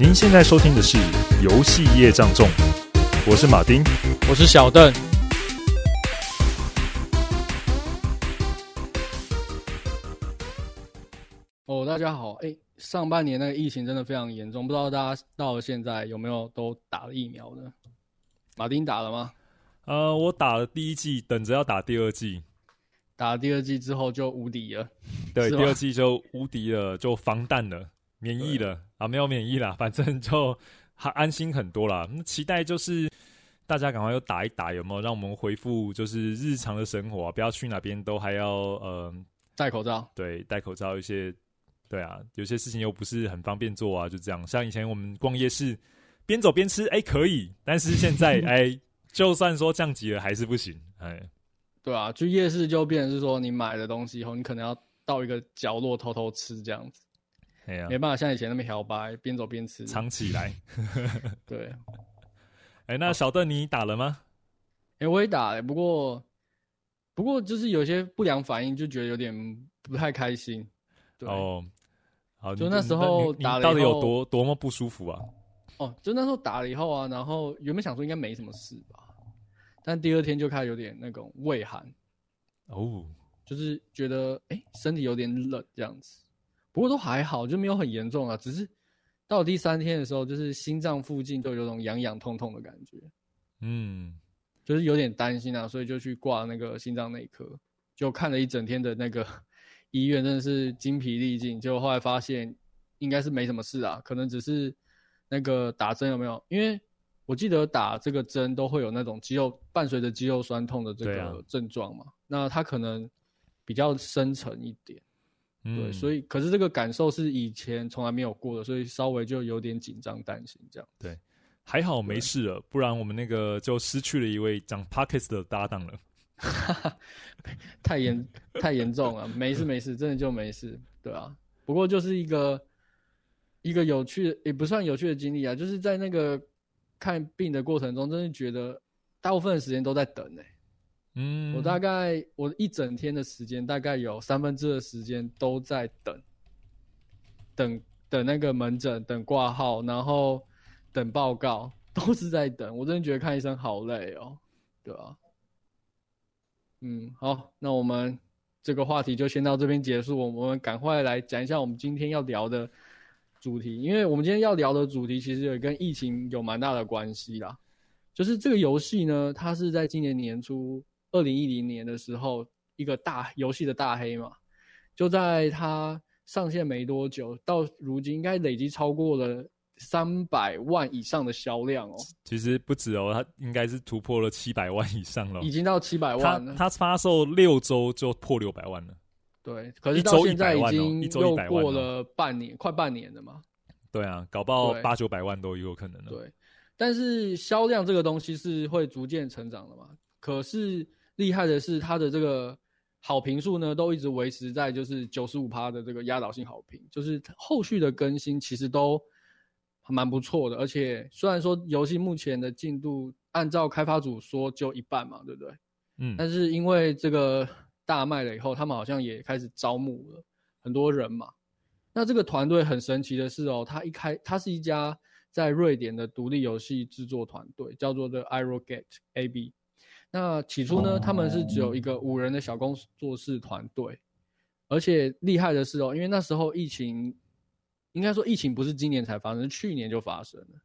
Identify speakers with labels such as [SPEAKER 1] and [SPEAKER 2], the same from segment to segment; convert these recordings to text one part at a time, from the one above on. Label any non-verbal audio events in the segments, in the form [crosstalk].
[SPEAKER 1] 您现在收听的是《游戏业障重》，我是马丁，
[SPEAKER 2] 我是小邓。哦，大家好，哎，上半年那个疫情真的非常严重，不知道大家到了现在有没有都打了疫苗呢？马丁打了吗？
[SPEAKER 1] 呃，我打了第一季，等着要打第二季。
[SPEAKER 2] 打了第二季之后就无敌了，
[SPEAKER 1] 对，第二季就无敌了，就防弹了，免疫了啊，没有免疫啦，[laughs] 反正就还安心很多啦。那期待就是大家赶快又打一打，有没有让我们恢复就是日常的生活啊？不要去哪边都还要呃
[SPEAKER 2] 戴口罩，
[SPEAKER 1] 对，戴口罩，一些对啊，有些事情又不是很方便做啊，就这样。像以前我们逛夜市，边走边吃，哎、欸，可以，但是现在 [laughs] 哎、欸，就算说降级了，还是不行，哎。
[SPEAKER 2] 对啊，去夜市就变成是说，你买的东西以后，你可能要到一个角落偷偷吃这样子。
[SPEAKER 1] 哎呀，
[SPEAKER 2] 没办法像以前那么摇摆，边走边吃，
[SPEAKER 1] 藏起来。[laughs]
[SPEAKER 2] 对。
[SPEAKER 1] 哎、欸，那小邓你打了吗？
[SPEAKER 2] 哎、欸，我也打了，不过不过就是有些不良反应，就觉得有点不太开心。对哦，
[SPEAKER 1] 好，
[SPEAKER 2] 就那时候打了以后，
[SPEAKER 1] 到底有多多么不舒服啊？
[SPEAKER 2] 哦，就那时候打了以后啊，然后原本想说应该没什么事吧。但第二天就开始有点那种畏寒，
[SPEAKER 1] 哦，
[SPEAKER 2] 就是觉得哎、欸、身体有点冷这样子，不过都还好，就没有很严重啊。只是到第三天的时候，就是心脏附近都有种痒痒痛痛的感觉，
[SPEAKER 1] 嗯，
[SPEAKER 2] 就是有点担心啊，所以就去挂那个心脏内科，就看了一整天的那个 [laughs] 医院，真的是精疲力尽。结果后来发现应该是没什么事啊，可能只是那个打针有没有？因为我记得打这个针都会有那种肌肉伴随着肌肉酸痛的这个症状嘛，那它可能比较深层一点，嗯，对，所以可是这个感受是以前从来没有过的，所以稍微就有点紧张担心这样。
[SPEAKER 1] 对，还好没事了，不然我们那个就失去了一位讲 Pockets 的搭档了。[laughs]
[SPEAKER 2] 太严太严重了，没事没事，真的就没事，对啊。不过就是一个一个有趣的，也不算有趣的经历啊，就是在那个。看病的过程中，真的觉得大部分的时间都在等呢、欸。嗯，我大概我一整天的时间，大概有三分之二的时间都在等，等等那个门诊，等挂号，然后等报告，都是在等。我真的觉得看医生好累哦、对吧、啊？嗯，好，那我们这个话题就先到这边结束。我们赶快来讲一下我们今天要聊的。主题，因为我们今天要聊的主题其实也跟疫情有蛮大的关系啦。就是这个游戏呢，它是在今年年初，二零一零年的时候，一个大游戏的大黑嘛，就在它上线没多久，到如今应该累积超过了三百万以上的销量哦。
[SPEAKER 1] 其实不止哦，它应该是突破了七百万以上了，
[SPEAKER 2] 已经到七百万了。
[SPEAKER 1] 它发售六周就破六百万了。
[SPEAKER 2] 对，可是到现在已经又过了半年，快半年了嘛。
[SPEAKER 1] 对啊，搞不好八九百万都有可能了。
[SPEAKER 2] 对，但是销量这个东西是会逐渐成长的嘛。可是厉害的是，它的这个好评数呢，都一直维持在就是九十五趴的这个压倒性好评，就是后续的更新其实都蛮不错的。而且虽然说游戏目前的进度按照开发组说就一半嘛，对不对？嗯，但是因为这个。大卖了以后，他们好像也开始招募了很多人嘛。那这个团队很神奇的是哦，它一开，它是一家在瑞典的独立游戏制作团队，叫做 The Irogate AB。那起初呢，他们是只有一个五人的小工作室团队，而且厉害的是哦，因为那时候疫情，应该说疫情不是今年才发生，是去年就发生了。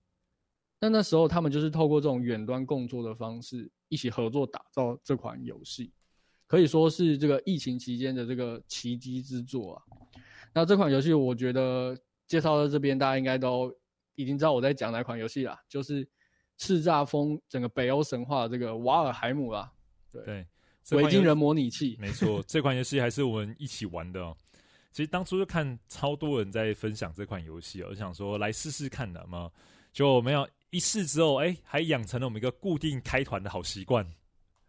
[SPEAKER 2] 那那时候他们就是透过这种远端共作的方式，一起合作打造这款游戏。可以说是这个疫情期间的这个奇迹之作啊！那这款游戏，我觉得介绍到这边，大家应该都已经知道我在讲哪款游戏啦，就是叱咤风整个北欧神话的这个瓦尔海姆啦。对，维京人模拟器，
[SPEAKER 1] 没错，这款游戏还是我们一起玩的哦。其实当初就看超多人在分享这款游戏，我想说来试试看的嘛。就没有一试之后，哎、欸，还养成了我们一个固定开团的好习惯。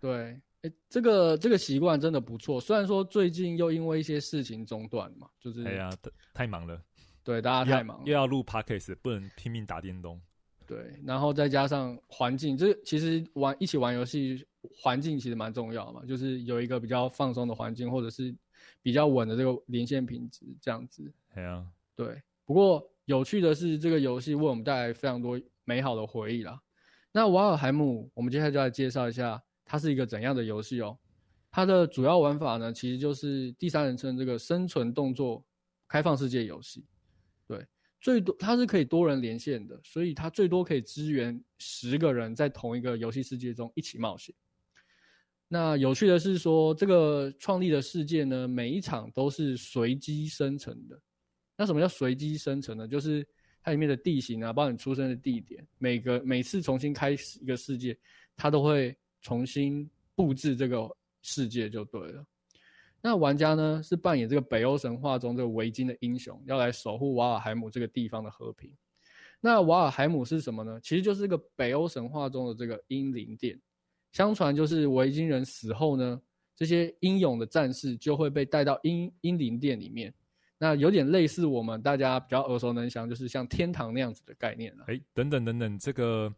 [SPEAKER 2] 对。欸、这个这个习惯真的不错，虽然说最近又因为一些事情中断嘛，就是
[SPEAKER 1] 哎呀，太忙了，
[SPEAKER 2] 对，大家太忙了，
[SPEAKER 1] 又要录 podcast，不能拼命打电动，
[SPEAKER 2] 对，然后再加上环境，这其实玩一起玩游戏，环境其实蛮重要嘛，就是有一个比较放松的环境，或者是比较稳的这个连线品质，这样子，
[SPEAKER 1] 对啊，
[SPEAKER 2] 对，不过有趣的是，这个游戏为我们带来非常多美好的回忆啦。那瓦尔海姆，我们接下来就来介绍一下，它是一个怎样的游戏哦。它的主要玩法呢，其实就是第三人称这个生存动作开放世界游戏。对，最多它是可以多人连线的，所以它最多可以支援十个人在同一个游戏世界中一起冒险。那有趣的是说，这个创立的世界呢，每一场都是随机生成的。那什么叫随机生成呢？就是它里面的地形啊，包括你出生的地点，每个每次重新开始一个世界，它都会重新布置这个世界就对了。那玩家呢，是扮演这个北欧神话中这个维京的英雄，要来守护瓦尔海姆这个地方的和平。那瓦尔海姆是什么呢？其实就是个北欧神话中的这个英灵殿。相传就是维京人死后呢，这些英勇的战士就会被带到英英灵殿里面。那有点类似我们大家比较耳熟能详，就是像天堂那样子的概念了。
[SPEAKER 1] 哎，等等等等，这个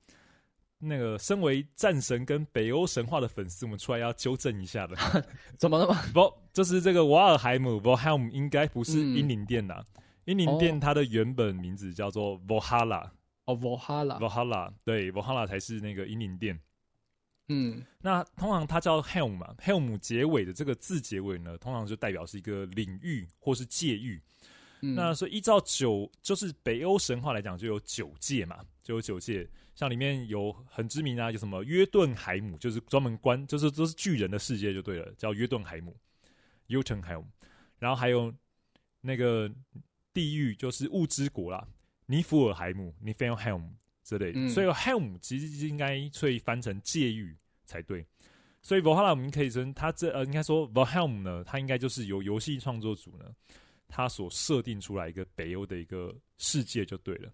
[SPEAKER 1] 那个身为战神跟北欧神话的粉丝，我们出来要纠正一下的。[laughs]
[SPEAKER 2] 怎么了吗？
[SPEAKER 1] 不，就是这个瓦尔海姆 （Valheim） 应该不是英灵殿呐。英灵殿它的原本名字叫做 Valhalla。
[SPEAKER 2] 哦，Valhalla。
[SPEAKER 1] Valhalla，对，Valhalla 才是那个英灵殿。
[SPEAKER 2] 嗯，
[SPEAKER 1] 那通常它叫 Helm 嘛，Helm 结尾的这个字结尾呢，通常就代表是一个领域或是界域。嗯、那所以依照九，就是北欧神话来讲，就有九界嘛，就有九界。像里面有很知名啊，有什么约顿海姆，就是专门关，就是都是巨人的世界就对了，叫约顿海姆 （Jotunheim）。然后还有那个地狱，就是物之国啦，尼弗尔海姆 （Niflheim）。之类的，嗯、所以 Helm 其实应该可以翻成界域才对。所以 Valhalla 我们可以称它这呃，应该说 Valheim 呢，它应该就是由游戏创作组呢，它所设定出来一个北欧的一个世界就对了。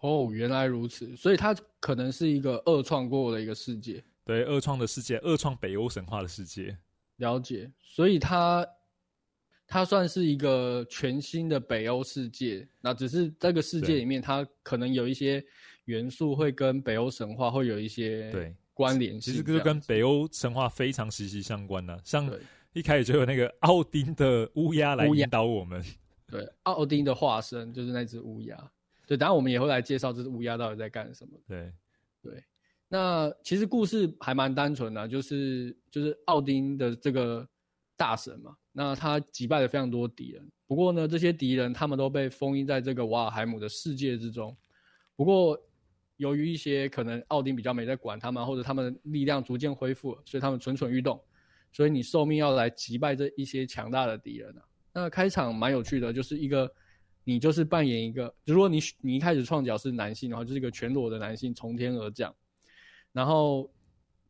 [SPEAKER 2] 哦，原来如此，所以它可能是一个二创过的一个世界。
[SPEAKER 1] 对，二创的世界，二创北欧神话的世界。
[SPEAKER 2] 了解，所以它它算是一个全新的北欧世界。那只是这个世界里面，它可能有一些。元素会跟北欧神话会有一些对关联性，
[SPEAKER 1] 其实就跟北欧神话非常息息相关的、啊。像一开始就有那个奥丁的乌鸦来引导我们，
[SPEAKER 2] 对，奥丁的化身就是那只乌鸦。对，当然我们也会来介绍这只乌鸦到底在干什么。
[SPEAKER 1] 对，
[SPEAKER 2] 对，那其实故事还蛮单纯的、啊，就是就是奥丁的这个大神嘛，那他击败了非常多敌人，不过呢，这些敌人他们都被封印在这个瓦尔海姆的世界之中，不过。由于一些可能奥丁比较没在管他们，或者他们的力量逐渐恢复了，所以他们蠢蠢欲动。所以你受命要来击败这一些强大的敌人啊。那开场蛮有趣的，就是一个你就是扮演一个，如果你你一开始创角是男性的话，就是一个全裸的男性从天而降，然后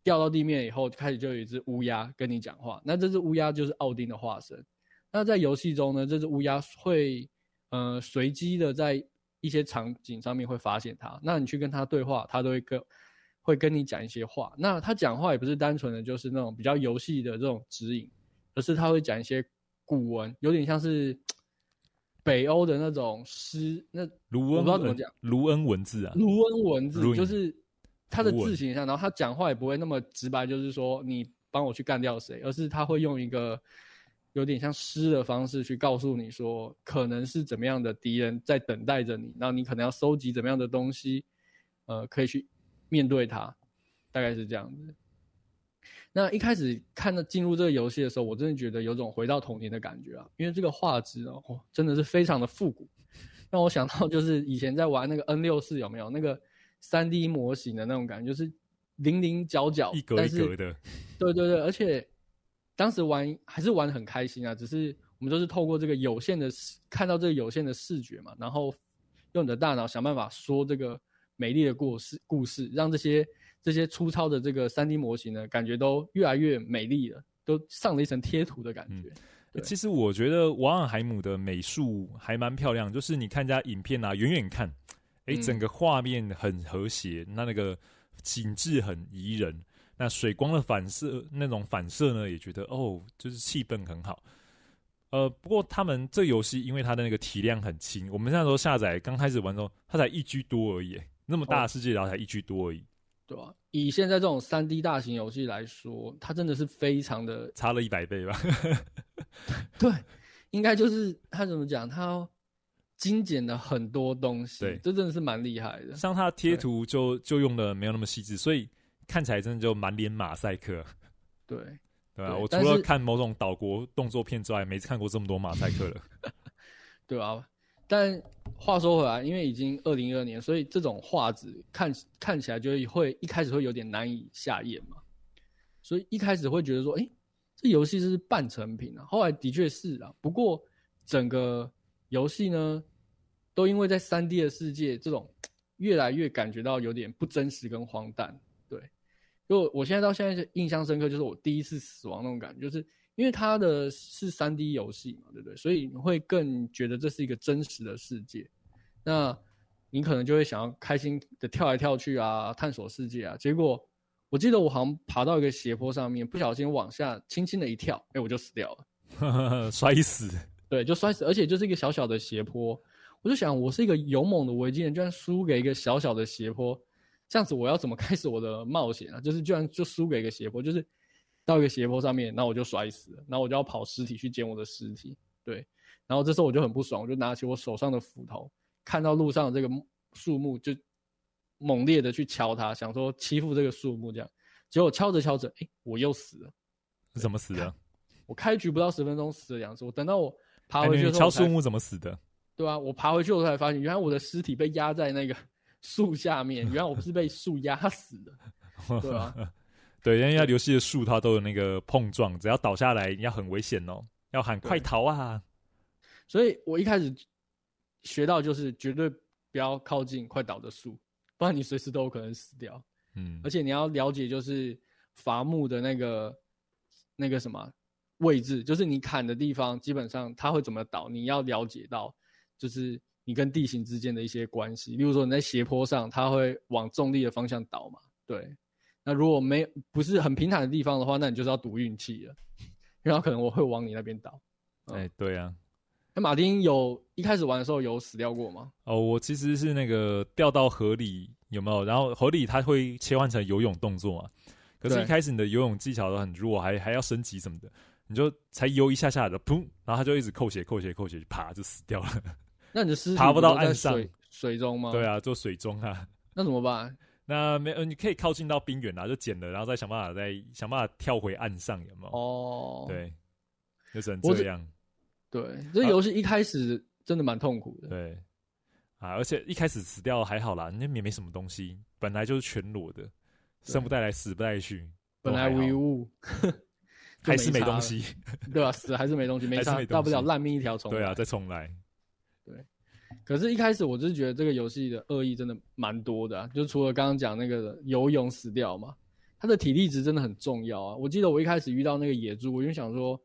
[SPEAKER 2] 掉到地面以后，开始就有一只乌鸦跟你讲话。那这只乌鸦就是奥丁的化身。那在游戏中呢，这只乌鸦会呃随机的在。一些场景上面会发现它，那你去跟他对话，他都会跟会跟你讲一些话。那他讲话也不是单纯的就是那种比较游戏的这种指引，而是他会讲一些古文，有点像是北欧的那种诗。那卢恩，我不知道怎么讲，
[SPEAKER 1] 卢恩文字啊，
[SPEAKER 2] 卢恩文字就是他的字形上，然后他讲话也不会那么直白，就是说你帮我去干掉谁，而是他会用一个。有点像诗的方式去告诉你说，可能是怎么样的敌人在等待着你，然后你可能要收集怎么样的东西，呃，可以去面对他，大概是这样子。那一开始看到进入这个游戏的时候，我真的觉得有种回到童年的感觉啊，因为这个画质哦，真的是非常的复古，让我想到就是以前在玩那个 N 六四有没有？那个三 D 模型的那种感觉，就是零零角角，
[SPEAKER 1] 一格一格的，
[SPEAKER 2] 对对对，而且。当时玩还是玩的很开心啊，只是我们都是透过这个有限的视，看到这个有限的视觉嘛，然后用你的大脑想办法说这个美丽的故事，故事让这些这些粗糙的这个三 D 模型呢，感觉都越来越美丽了，都上了一层贴图的感觉。
[SPEAKER 1] 嗯、其实我觉得瓦尔海姆的美术还蛮漂亮，就是你看人家影片啊，远远看，哎、欸，整个画面很和谐，那、嗯、那个景致很宜人。那水光的反射，那种反射呢，也觉得哦，就是气氛很好。呃，不过他们这游戏因为它的那个体量很轻，我们那时候下载刚开始玩的时候，它才一 G 多而已，那么大的世界然后才一 G 多而已。
[SPEAKER 2] 对啊，以现在这种三 D 大型游戏来说，它真的是非常的
[SPEAKER 1] 差了一百倍吧？[laughs]
[SPEAKER 2] 对，应该就是它怎么讲，它精简了很多东西，
[SPEAKER 1] 对，
[SPEAKER 2] 这真的是蛮厉害的。
[SPEAKER 1] 像它贴图就就用的没有那么细致，所以看起来真的就满脸马赛克。
[SPEAKER 2] 对，
[SPEAKER 1] 对啊，我除了看某种岛国动作片之外，没看过这么多马赛克了。[laughs]
[SPEAKER 2] 对啊，但话说回来，因为已经二零二二年，所以这种画质看看起来就会一开始会有点难以下咽嘛，所以一开始会觉得说，哎，这游戏是半成品啊。后来的确是啊，不过整个游戏呢，都因为在三 D 的世界，这种越来越感觉到有点不真实跟荒诞。对，就我现在到现在印象深刻，就是我第一次死亡那种感觉，就是。因为它的是三 D 游戏嘛，对不对？所以你会更觉得这是一个真实的世界，那你可能就会想要开心的跳来跳去啊，探索世界啊。结果我记得我好像爬到一个斜坡上面，不小心往下轻轻的一跳，哎，我就死掉了，[laughs]
[SPEAKER 1] 摔死。
[SPEAKER 2] 对，就摔死，而且就是一个小小的斜坡。我就想，我是一个勇猛的维京人，居然输给一个小小的斜坡，这样子我要怎么开始我的冒险啊？就是居然就输给一个斜坡，就是。到一个斜坡上面，然后我就摔死了，然后我就要跑尸体去捡我的尸体，对，然后这时候我就很不爽，我就拿起我手上的斧头，看到路上的这个树木，就猛烈的去敲它，想说欺负这个树木这样，结果敲着敲着，哎，我又死了，
[SPEAKER 1] 怎么死的？
[SPEAKER 2] 我开局不到十分钟死了两次，我等到我爬回去的时候，
[SPEAKER 1] 敲树木怎么死的？
[SPEAKER 2] 对啊，我爬回去我才发现，原来我的尸体被压在那个 [laughs] 树下面，原来我不是被树压死的，[laughs] 对啊。
[SPEAKER 1] 对，因为游戏的树它都有那个碰撞，只要倒下来，你要很危险哦，要喊快逃啊！
[SPEAKER 2] 所以我一开始学到就是绝对不要靠近快倒的树，不然你随时都有可能死掉。嗯，而且你要了解就是伐木的那个那个什么位置，就是你砍的地方，基本上它会怎么倒，你要了解到就是你跟地形之间的一些关系。例如说你在斜坡上，它会往重力的方向倒嘛？对。那如果没不是很平坦的地方的话，那你就是要赌运气了，[laughs] 然后可能我会往你那边倒。
[SPEAKER 1] 哎、嗯欸，对啊。
[SPEAKER 2] 那马丁有一开始玩的时候有死掉过吗？
[SPEAKER 1] 哦，我其实是那个掉到河里有没有？然后河里它会切换成游泳动作嘛？可是，一开始你的游泳技巧都很弱，还还要升级什么的，你就才游一下下的，砰，然后它就一直扣血、扣血、扣血，啪就死掉了。
[SPEAKER 2] 那你的尸体
[SPEAKER 1] 爬不到岸上
[SPEAKER 2] 水，水中吗？
[SPEAKER 1] 对啊，就水中啊。
[SPEAKER 2] 那怎么办？
[SPEAKER 1] 那没呃，你可以靠近到冰原啊，就捡了，然后再想办法再想办法跳回岸上，有没有？哦，对，就只能这样。
[SPEAKER 2] 对，这游戏一开始真的蛮痛苦的。
[SPEAKER 1] 对，啊，而且一开始死掉还好啦，那也没什么东西，本来就是全裸的，生不带来，死不带去，
[SPEAKER 2] 本来无一物，[laughs]
[SPEAKER 1] 还是没东西，
[SPEAKER 2] 对吧？死还是没东西，没 [laughs] 差，大不了烂命一条，重来。
[SPEAKER 1] 对啊，再重
[SPEAKER 2] 来。可是，一开始我就是觉得这个游戏的恶意真的蛮多的，就除了刚刚讲那个游泳死掉嘛，他的体力值真的很重要啊。我记得我一开始遇到那个野猪，我就想说，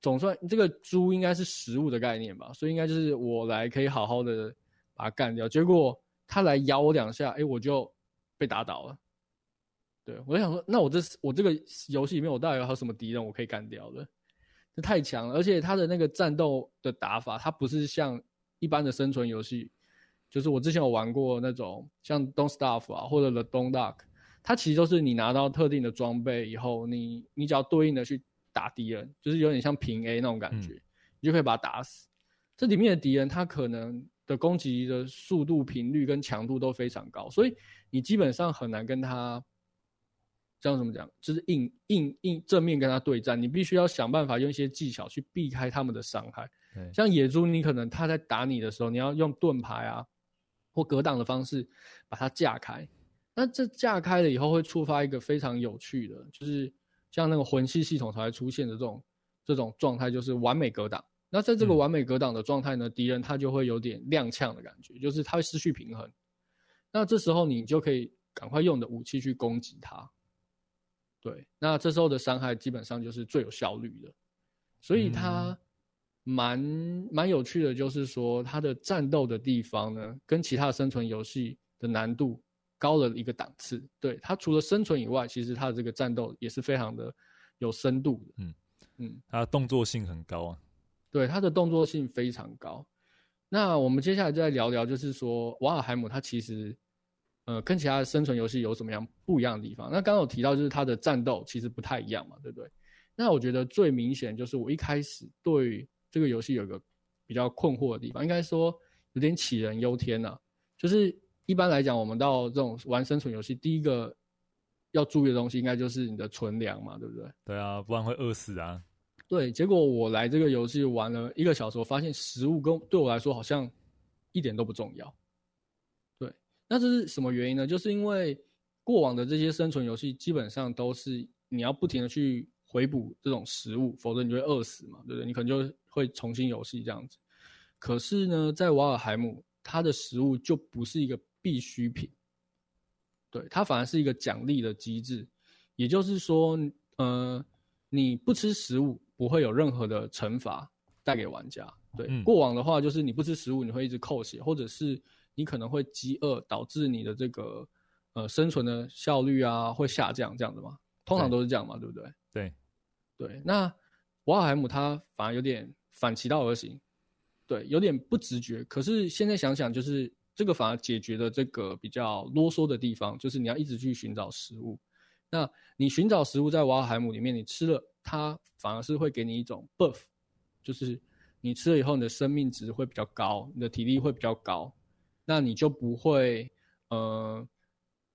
[SPEAKER 2] 总算这个猪应该是食物的概念吧，所以应该就是我来可以好好的把它干掉。结果他来咬我两下，哎，我就被打倒了。对，我就想说，那我这我这个游戏里面，我到底还有什么敌人我可以干掉的？这太强了，而且他的那个战斗的打法，它不是像。一般的生存游戏，就是我之前有玩过那种像 Don't Starve 啊，或者 The Don't Duck，它其实都是你拿到特定的装备以后，你你只要对应的去打敌人，就是有点像平 A 那种感觉，嗯、你就可以把它打死。这里面的敌人，他可能的攻击的速度、频率跟强度都非常高，所以你基本上很难跟他这样怎么讲，就是硬硬硬正面跟他对战，你必须要想办法用一些技巧去避开他们的伤害。像野猪，你可能他在打你的时候，你要用盾牌啊或格挡的方式把它架开。那这架开了以后，会触发一个非常有趣的，就是像那个魂系系统才会出现的这种这种状态，就是完美格挡。那在这个完美格挡的状态呢，敌人他就会有点踉跄的感觉，就是他会失去平衡。那这时候你就可以赶快用你的武器去攻击他。对，那这时候的伤害基本上就是最有效率的，所以他。嗯蛮蛮有趣的，就是说它的战斗的地方呢，跟其他的生存游戏的难度高了一个档次。对，它除了生存以外，其实它的这个战斗也是非常的有深度的。嗯嗯，
[SPEAKER 1] 它的动作性很高啊。
[SPEAKER 2] 对，它的动作性非常高。那我们接下来再聊聊，就是说瓦尔海姆它其实呃跟其他的生存游戏有什么样不一样的地方？那刚刚有提到，就是它的战斗其实不太一样嘛，对不对？那我觉得最明显就是我一开始对。这个游戏有个比较困惑的地方，应该说有点杞人忧天呐、啊。就是一般来讲，我们到这种玩生存游戏，第一个要注意的东西，应该就是你的存粮嘛，对不对？
[SPEAKER 1] 对啊，不然会饿死啊。
[SPEAKER 2] 对，结果我来这个游戏玩了一个小时，我发现食物跟对我来说好像一点都不重要。对，那这是什么原因呢？就是因为过往的这些生存游戏基本上都是你要不停的去回补这种食物，否则你就会饿死嘛，对不对？你可能就会重新游戏这样子。可是呢，在瓦尔海姆，它的食物就不是一个必需品，对，它反而是一个奖励的机制。也就是说，呃，你不吃食物。不会有任何的惩罚带给玩家。对，嗯、过往的话就是你不吃食物，你会一直扣血，或者是你可能会饥饿，导致你的这个呃生存的效率啊会下降，这样子嘛。通常都是这样嘛，对，对不对？
[SPEAKER 1] 对，
[SPEAKER 2] 对。那瓦尔海姆他反而有点反其道而行，对，有点不直觉。可是现在想想，就是这个反而解决了这个比较啰嗦的地方，就是你要一直去寻找食物。那你寻找食物在瓦尔海姆里面，你吃了。它反而是会给你一种 buff，就是你吃了以后，你的生命值会比较高，你的体力会比较高，那你就不会，呃，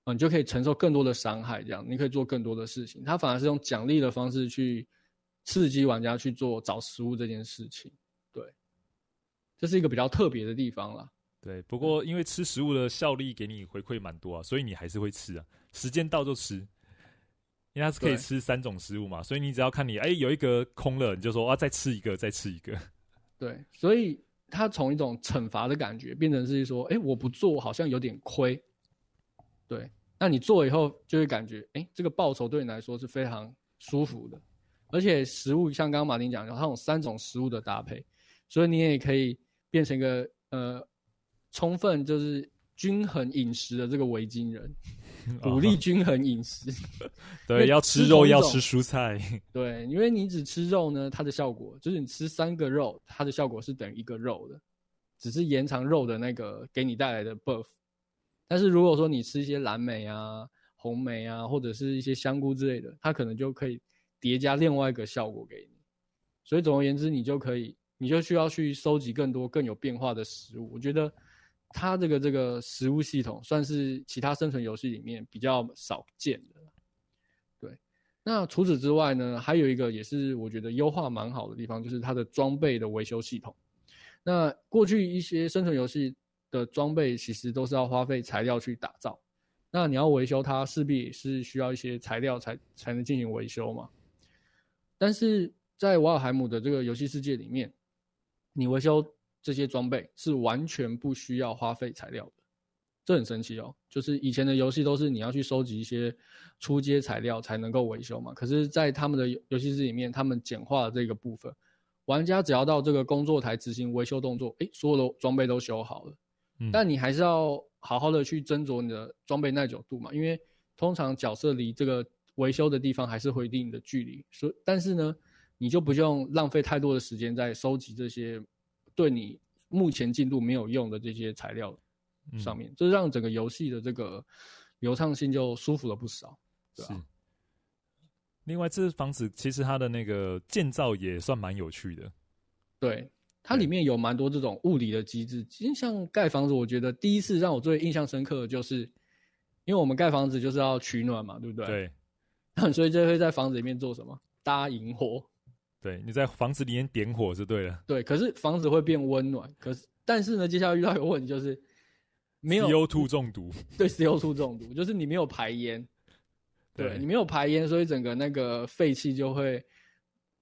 [SPEAKER 2] 呃，你就可以承受更多的伤害，这样你可以做更多的事情。它反而是用奖励的方式去刺激玩家去做找食物这件事情，对，这是一个比较特别的地方啦。
[SPEAKER 1] 对，不过因为吃食物的效力给你回馈蛮多啊，所以你还是会吃啊，时间到就吃。因为它是可以吃三种食物嘛，所以你只要看你哎、欸、有一个空了，你就说啊再吃一个，再吃一个。[laughs]
[SPEAKER 2] 对，所以它从一种惩罚的感觉变成是说，哎、欸、我不做好像有点亏。对，那你做以后就会感觉，哎、欸、这个报酬对你来说是非常舒服的，而且食物像刚刚马丁讲的，它有三种食物的搭配，所以你也可以变成一个呃充分就是均衡饮食的这个维京人。[laughs] 鼓励均衡饮食，[laughs]
[SPEAKER 1] 对，要吃肉，要吃蔬菜。[laughs]
[SPEAKER 2] 对，因为你只吃肉呢，它的效果就是你吃三个肉，它的效果是等于一个肉的，只是延长肉的那个给你带来的 buff。但是如果说你吃一些蓝莓啊、红莓啊，或者是一些香菇之类的，它可能就可以叠加另外一个效果给你。所以总而言之，你就可以，你就需要去收集更多更有变化的食物。我觉得。它这个这个食物系统算是其他生存游戏里面比较少见的，对。那除此之外呢，还有一个也是我觉得优化蛮好的地方，就是它的装备的维修系统。那过去一些生存游戏的装备其实都是要花费材料去打造，那你要维修它，势必是需要一些材料才才能进行维修嘛。但是在瓦尔海姆的这个游戏世界里面，你维修。这些装备是完全不需要花费材料的，这很神奇哦。就是以前的游戏都是你要去收集一些初阶材料才能够维修嘛，可是，在他们的游戏室里面，他们简化了这个部分，玩家只要到这个工作台执行维修动作，诶，所有的装备都修好了。嗯。但你还是要好好的去斟酌你的装备耐久度嘛，因为通常角色离这个维修的地方还是会一定的距离，所以但是呢，你就不用浪费太多的时间在收集这些。对你目前进度没有用的这些材料上面，这、嗯、让整个游戏的这个流畅性就舒服了不少。对啊、
[SPEAKER 1] 另外，这房子其实它的那个建造也算蛮有趣的。
[SPEAKER 2] 对，它里面有蛮多这种物理的机制。其实像盖房子，我觉得第一次让我最印象深刻的就是，因为我们盖房子就是要取暖嘛，对不对？对。[laughs] 所以就会在房子里面做什么？搭营火。
[SPEAKER 1] 对，你在房子里面点火是对的。
[SPEAKER 2] 对，可是房子会变温暖，可是但是呢，接下来遇到一个问题就是没有
[SPEAKER 1] CO2 中毒。
[SPEAKER 2] 对，CO2 中毒就是你没有排烟，对，对你没有排烟，所以整个那个废气就会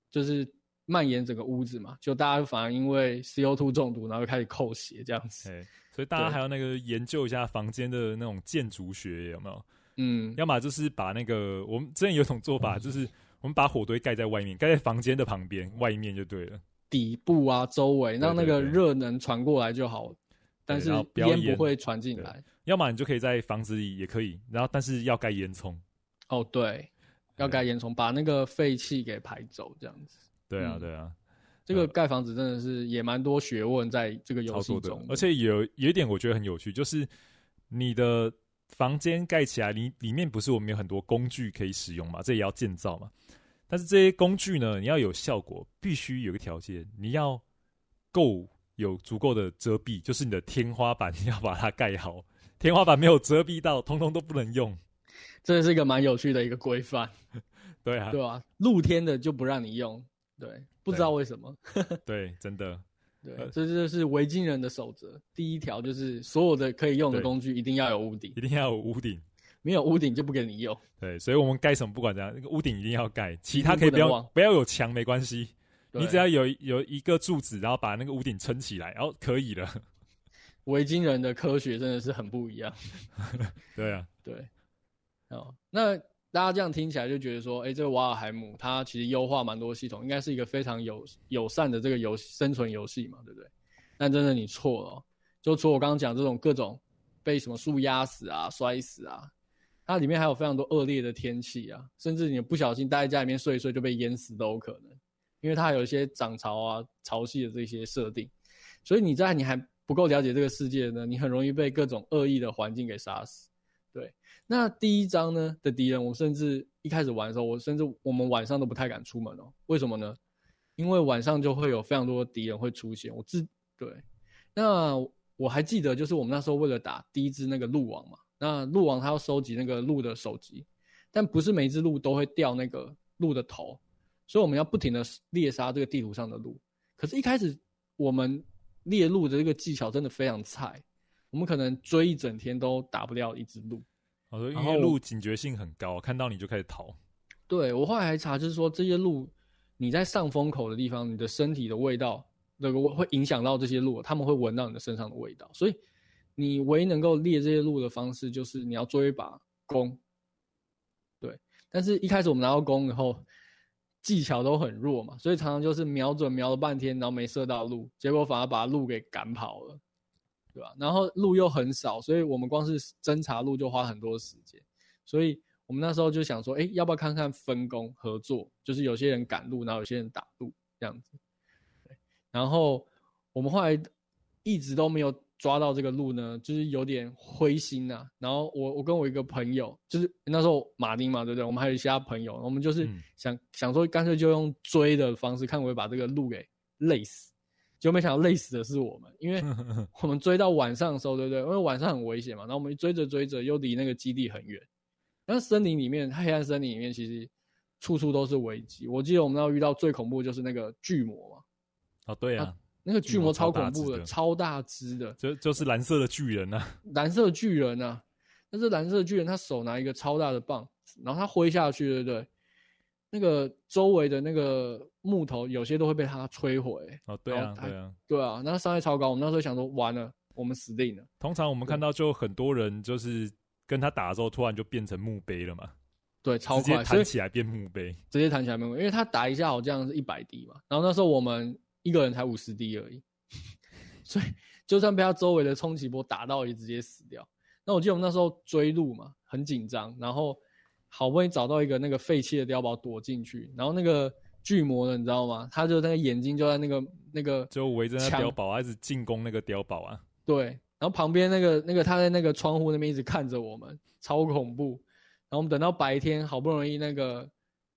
[SPEAKER 2] 就是蔓延整个屋子嘛，就大家反而因为 CO2 中毒，然后就开始扣血这样子。
[SPEAKER 1] 所以大家还要那个研究一下房间的那种建筑学有没有？
[SPEAKER 2] 嗯，
[SPEAKER 1] 要么就是把那个我们之前有一种做法就是。我们把火堆盖在外面，盖在房间的旁边，外面就对了。
[SPEAKER 2] 底部啊，周围让那个热能传过来就好，但是烟不会传进来。
[SPEAKER 1] 要么你就可以在房子里也可以，然后但是要盖烟囱。
[SPEAKER 2] 哦，对，要盖烟囱，把那个废气给排走，这样子。
[SPEAKER 1] 对啊，对啊，
[SPEAKER 2] 这个盖房子真的是也蛮多学问在这个游戏中，
[SPEAKER 1] 而且有有一点我觉得很有趣，就是你的房间盖起来，里里面不是我们有很多工具可以使用嘛？这也要建造嘛？但是这些工具呢，你要有效果，必须有个条件，你要够有足够的遮蔽，就是你的天花板要把它盖好，天花板没有遮蔽到，通通都不能用。
[SPEAKER 2] 这是一个蛮有趣的一个规范。
[SPEAKER 1] 对啊，
[SPEAKER 2] 对啊，露天的就不让你用。对，不知道为什
[SPEAKER 1] 么。[laughs] 对，真的。
[SPEAKER 2] 对，这就是维京人的守则。第一条就是所有的可以用的工具一定要有屋顶，
[SPEAKER 1] 一定要有屋顶，
[SPEAKER 2] 没有屋顶就不给你用。
[SPEAKER 1] 对，所以我们盖什么不管怎样，那个屋顶一定要盖，其他可以不要不，不要有墙没关系，你只要有有一个柱子，然后把那个屋顶撑起来，然后可以了。
[SPEAKER 2] 维京人的科学真的是很不一样。[laughs]
[SPEAKER 1] 对啊，
[SPEAKER 2] 对，哦，那。大家这样听起来就觉得说，哎、这个瓦尔海姆它其实优化蛮多系统，应该是一个非常友友善的这个游戏生存游戏嘛，对不对？但真的你错了，就除我刚刚讲这种各种被什么树压死啊、摔死啊，它里面还有非常多恶劣的天气啊，甚至你不小心待在家里面睡一睡就被淹死都有可能，因为它有一些涨潮啊、潮汐的这些设定，所以你在你还不够了解这个世界呢，你很容易被各种恶意的环境给杀死，那第一章呢的敌人，我甚至一开始玩的时候，我甚至我们晚上都不太敢出门哦。为什么呢？因为晚上就会有非常多的敌人会出现。我自对，那我还记得，就是我们那时候为了打第一只那个鹿王嘛，那鹿王它要收集那个鹿的首级，但不是每一只鹿都会掉那个鹿的头，所以我们要不停的猎杀这个地图上的鹿。可是，一开始我们猎鹿的这个技巧真的非常菜，我们可能追一整天都打不掉一只鹿。
[SPEAKER 1] 好的，因为鹿警觉性很高，看到你就开始逃。
[SPEAKER 2] 对，我后来还查，就是说这些鹿，你在上风口的地方，你的身体的味道，那个会影响到这些鹿，他们会闻到你的身上的味道。所以你唯一能够猎这些鹿的方式，就是你要做一把弓。对，但是一开始我们拿到弓以后，技巧都很弱嘛，所以常常就是瞄准瞄了半天，然后没射到鹿，结果反而把鹿给赶跑了。对吧？然后路又很少，所以我们光是侦查路就花很多时间。所以我们那时候就想说，哎，要不要看看分工合作？就是有些人赶路，然后有些人打路这样子。对。然后我们后来一直都没有抓到这个路呢，就是有点灰心呐、啊。然后我我跟我一个朋友，就是那时候马丁嘛，对不对？我们还有其他朋友，我们就是想、嗯、想说，干脆就用追的方式，看会把这个路给累死。就没想到累死的是我们，因为 [laughs] 我们追到晚上的时候，对不对？因为晚上很危险嘛。然后我们追着追着，又离那个基地很远。那森林里面，黑暗森林里面，其实处处都是危机。我记得我们要遇到最恐怖的就是那个巨魔嘛。
[SPEAKER 1] 哦，对啊，
[SPEAKER 2] 啊那个巨魔超恐怖的，超大只的，
[SPEAKER 1] 就就是蓝色的巨人呐、啊。
[SPEAKER 2] 蓝色巨人呐、啊，但是蓝色巨人，他手拿一个超大的棒，然后他挥下去，对不对？那个周围的那个木头，有些都会被它摧毁。
[SPEAKER 1] 哦，对啊，对啊，
[SPEAKER 2] 对啊，那伤害超高。我们那时候想说，完了，我们死定了。
[SPEAKER 1] 通常我们看到就很多人就是跟他打的时候，突然就变成墓碑了嘛。
[SPEAKER 2] 对，超快，
[SPEAKER 1] 弹起来变墓碑，
[SPEAKER 2] 直接弹起来变墓碑。因为他打一下好像是一百滴嘛，然后那时候我们一个人才五十滴而已，[laughs] 所以就算被他周围的冲击波打到，也直接死掉。那我记得我们那时候追路嘛，很紧张，然后。好不容易找到一个那个废弃的碉堡躲进去，然后那个巨魔的，你知道吗？他就那个眼睛就在那个那个
[SPEAKER 1] 就围着那碉堡，一直进攻那个碉堡啊。
[SPEAKER 2] 对，然后旁边那个那个他在那个窗户那边一直看着我们，超恐怖。然后我们等到白天，好不容易那个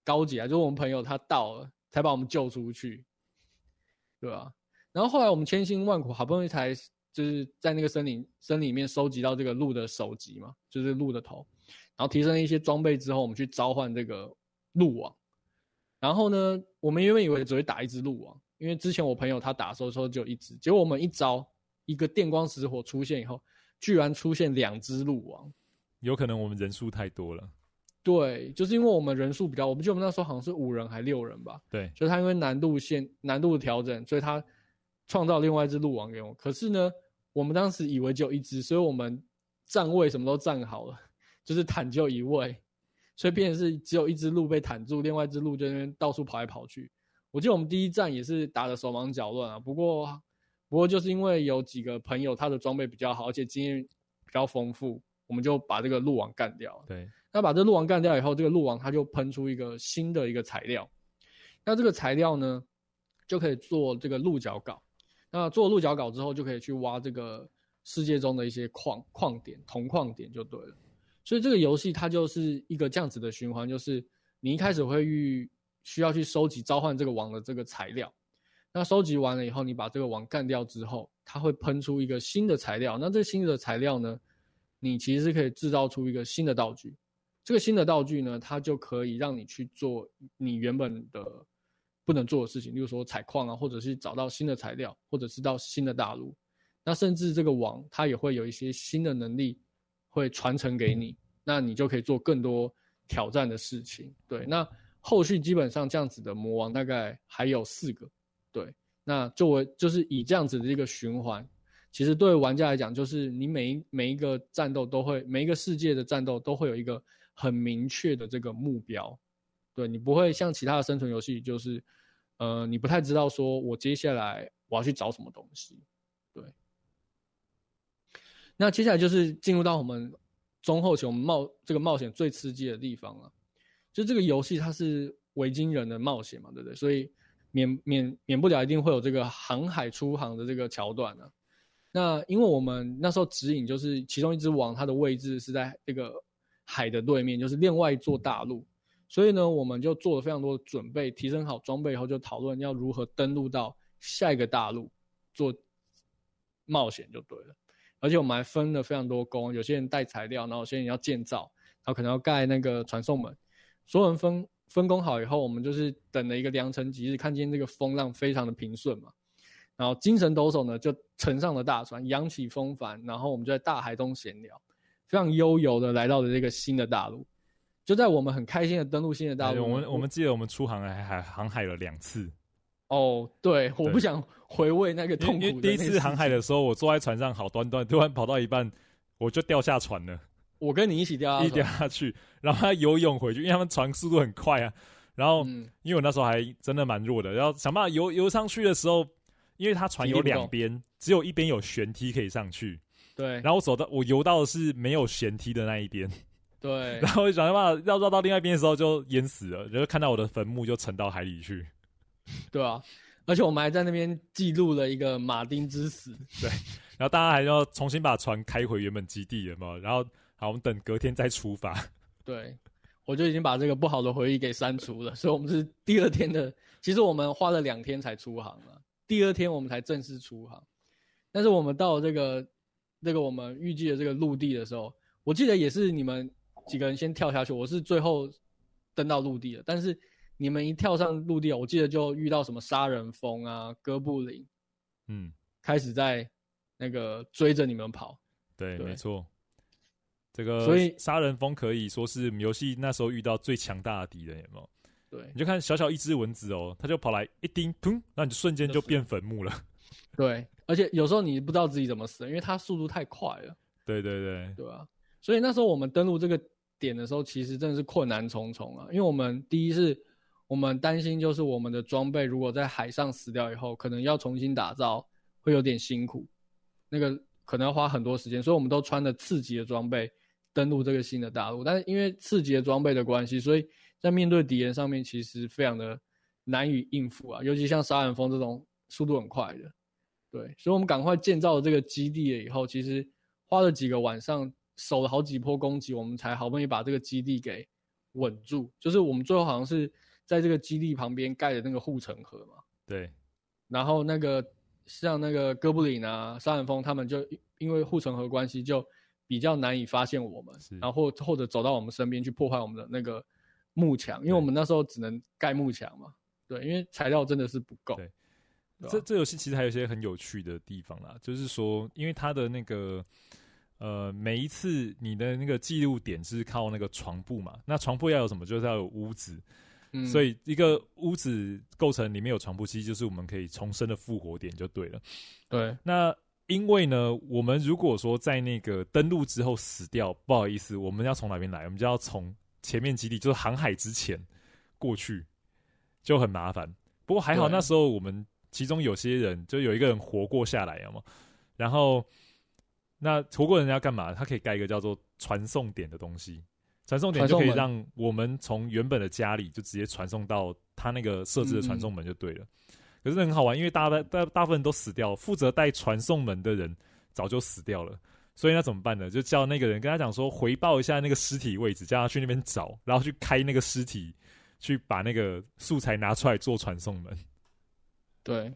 [SPEAKER 2] 高姐啊，就是我们朋友他到了，才把我们救出去，对啊？然后后来我们千辛万苦，好不容易才就是在那个森林森林里面收集到这个鹿的首级嘛，就是鹿的头。然后提升了一些装备之后，我们去召唤这个鹿王。然后呢，我们原本以为只会打一只鹿王，因为之前我朋友他打的时候说就一只，结果我们一招一个电光石火出现以后，居然出现两只鹿王。
[SPEAKER 1] 有可能我们人数太多了。
[SPEAKER 2] 对，就是因为我们人数比较，我们记得我们那时候好像是五人还六人吧。
[SPEAKER 1] 对，
[SPEAKER 2] 就是他因为难度线难度的调整，所以他创造另外一只鹿王给我。可是呢，我们当时以为只有一只，所以我们站位什么都站好了。就是 [laughs] 坦就一位，所以变成是只有一只鹿被坦住，另外一只鹿就在那边到处跑来跑去。我记得我们第一站也是打的手忙脚乱啊，不过不过就是因为有几个朋友他的装备比较好，而且经验比较丰富，我们就把这个鹿王干掉。
[SPEAKER 1] 对，
[SPEAKER 2] 那把这鹿王干掉以后，这个鹿王它就喷出一个新的一个材料，那这个材料呢就可以做这个鹿角镐。那做鹿角镐之后，就可以去挖这个世界中的一些矿矿点、铜矿点就对了。所以这个游戏它就是一个这样子的循环，就是你一开始会遇需要去收集召唤这个王的这个材料，那收集完了以后，你把这个网干掉之后，它会喷出一个新的材料。那这新的材料呢，你其实是可以制造出一个新的道具。这个新的道具呢，它就可以让你去做你原本的不能做的事情，例如说采矿啊，或者是找到新的材料，或者是到新的大陆。那甚至这个网，它也会有一些新的能力会传承给你，那你就可以做更多挑战的事情。对，那后续基本上这样子的魔王大概还有四个。对，那作为就是以这样子的一个循环，其实对玩家来讲，就是你每一每一个战斗都会，每一个世界的战斗都会有一个很明确的这个目标。对，你不会像其他的生存游戏，就是呃，你不太知道说我接下来我要去找什么东西。那接下来就是进入到我们中后期，我们冒这个冒险最刺激的地方了。就这个游戏它是维京人的冒险嘛，对不对？所以。免免免不了一定会有这个航海出航的这个桥段呢。那因为我们那时候指引就是其中一只网，它的位置是在这个海的对面，就是另外一座大陆。所以呢，我们就做了非常多的准备，提升好装备以后，就讨论要如何登陆到下一个大陆做冒险就对了。而且我们还分了非常多工，有些人带材料，然后有些人要建造，然后可能要盖那个传送门，所有人分。分工好以后，我们就是等了一个良辰吉日，看见这个风浪非常的平顺嘛，然后精神抖擞呢就乘上了大船，扬起风帆，然后我们就在大海中闲聊，非常悠游的来到了这个新的大陆。就在我们很开心的登陆新的大陆，
[SPEAKER 1] 哎，我们我们记得我们出航还还航海了两次。
[SPEAKER 2] 哦，对，我不想回味那个痛苦。
[SPEAKER 1] 因为第一次航海的时候，我坐在船上好端端，突然跑到一半，我就掉下船了。
[SPEAKER 2] 我跟你一起掉下，
[SPEAKER 1] 一掉下去，然后他游泳回去，因为他们船速度很快啊。然后，嗯、因为我那时候还真的蛮弱的，然后想办法游游上去的时候，因为他船有两边，只有一边有舷梯可以上去。
[SPEAKER 2] 对。
[SPEAKER 1] 然后我走到我游到的是没有舷梯的那一边。
[SPEAKER 2] 对。[laughs]
[SPEAKER 1] 然后我想办法要绕到另外一边的时候就淹死了，然后看到我的坟墓就沉到海里去。
[SPEAKER 2] 对啊，而且我们还在那边记录了一个马丁之死。[laughs]
[SPEAKER 1] 对。然后大家还要重新把船开回原本基地了嘛？然后。好，我们等隔天再出发。[laughs]
[SPEAKER 2] 对，我就已经把这个不好的回忆给删除了，所以我们是第二天的。其实我们花了两天才出航了，第二天我们才正式出航。但是我们到了这个这个我们预计的这个陆地的时候，我记得也是你们几个人先跳下去，我是最后登到陆地的。但是你们一跳上陆地，我记得就遇到什么杀人蜂啊、哥布林，嗯，开始在那个追着你们跑。
[SPEAKER 1] 对，对没错。这个所以杀人蜂可以说是游戏那时候遇到最强大的敌人，有没有？
[SPEAKER 2] 对，
[SPEAKER 1] 你就看小小一只蚊子哦，它就跑来一叮，砰，那你就瞬间就变坟墓了。[laughs]
[SPEAKER 2] 对，而且有时候你不知道自己怎么死，因为它速度太快了。
[SPEAKER 1] 对对对，
[SPEAKER 2] 对啊。所以那时候我们登陆这个点的时候，其实真的是困难重重啊。因为我们第一是，我们担心就是我们的装备如果在海上死掉以后，可能要重新打造，会有点辛苦，那个可能要花很多时间，所以我们都穿的次级的装备。登陆这个新的大陆，但是因为次级的装备的关系，所以在面对敌人上面其实非常的难以应付啊，尤其像杀人蜂这种速度很快的，对，所以我们赶快建造了这个基地了以后，其实花了几个晚上，守了好几波攻击，我们才好不容易把这个基地给稳住。就是我们最后好像是在这个基地旁边盖的那个护城河嘛，
[SPEAKER 1] 对，
[SPEAKER 2] 然后那个像那个哥布林啊、杀人蜂他们就因为护城河关系就。比较难以发现我们，然后或者走到我们身边去破坏我们的那个幕墙，因为我们那时候只能盖幕墙嘛。对，因为材料真的是不够。对，
[SPEAKER 1] 对这这游戏其实还有一些很有趣的地方啦，就是说，因为它的那个呃，每一次你的那个记录点是靠那个床铺嘛，那床铺要有什么？就是要有屋子，嗯，所以一个屋子构成里面有床铺，其实就是我们可以重生的复活点就对了。
[SPEAKER 2] 对，
[SPEAKER 1] 那。因为呢，我们如果说在那个登陆之后死掉，不好意思，我们要从哪边来？我们就要从前面基地，就是航海之前过去，就很麻烦。不过还好，那时候我们其中有些人就有一个人活过下来了嘛。然后那活过人家干嘛？他可以盖一个叫做传送点的东西，传送点就可以让我们从原本的家里就直接传送到他那个设置的传送门就对了。可是很好玩，因为大大大大部分都死掉了，负责带传送门的人早就死掉了，所以那怎么办呢？就叫那个人跟他讲说，回报一下那个尸体位置，叫他去那边找，然后去开那个尸体，去把那个素材拿出来做传送门。
[SPEAKER 2] 对，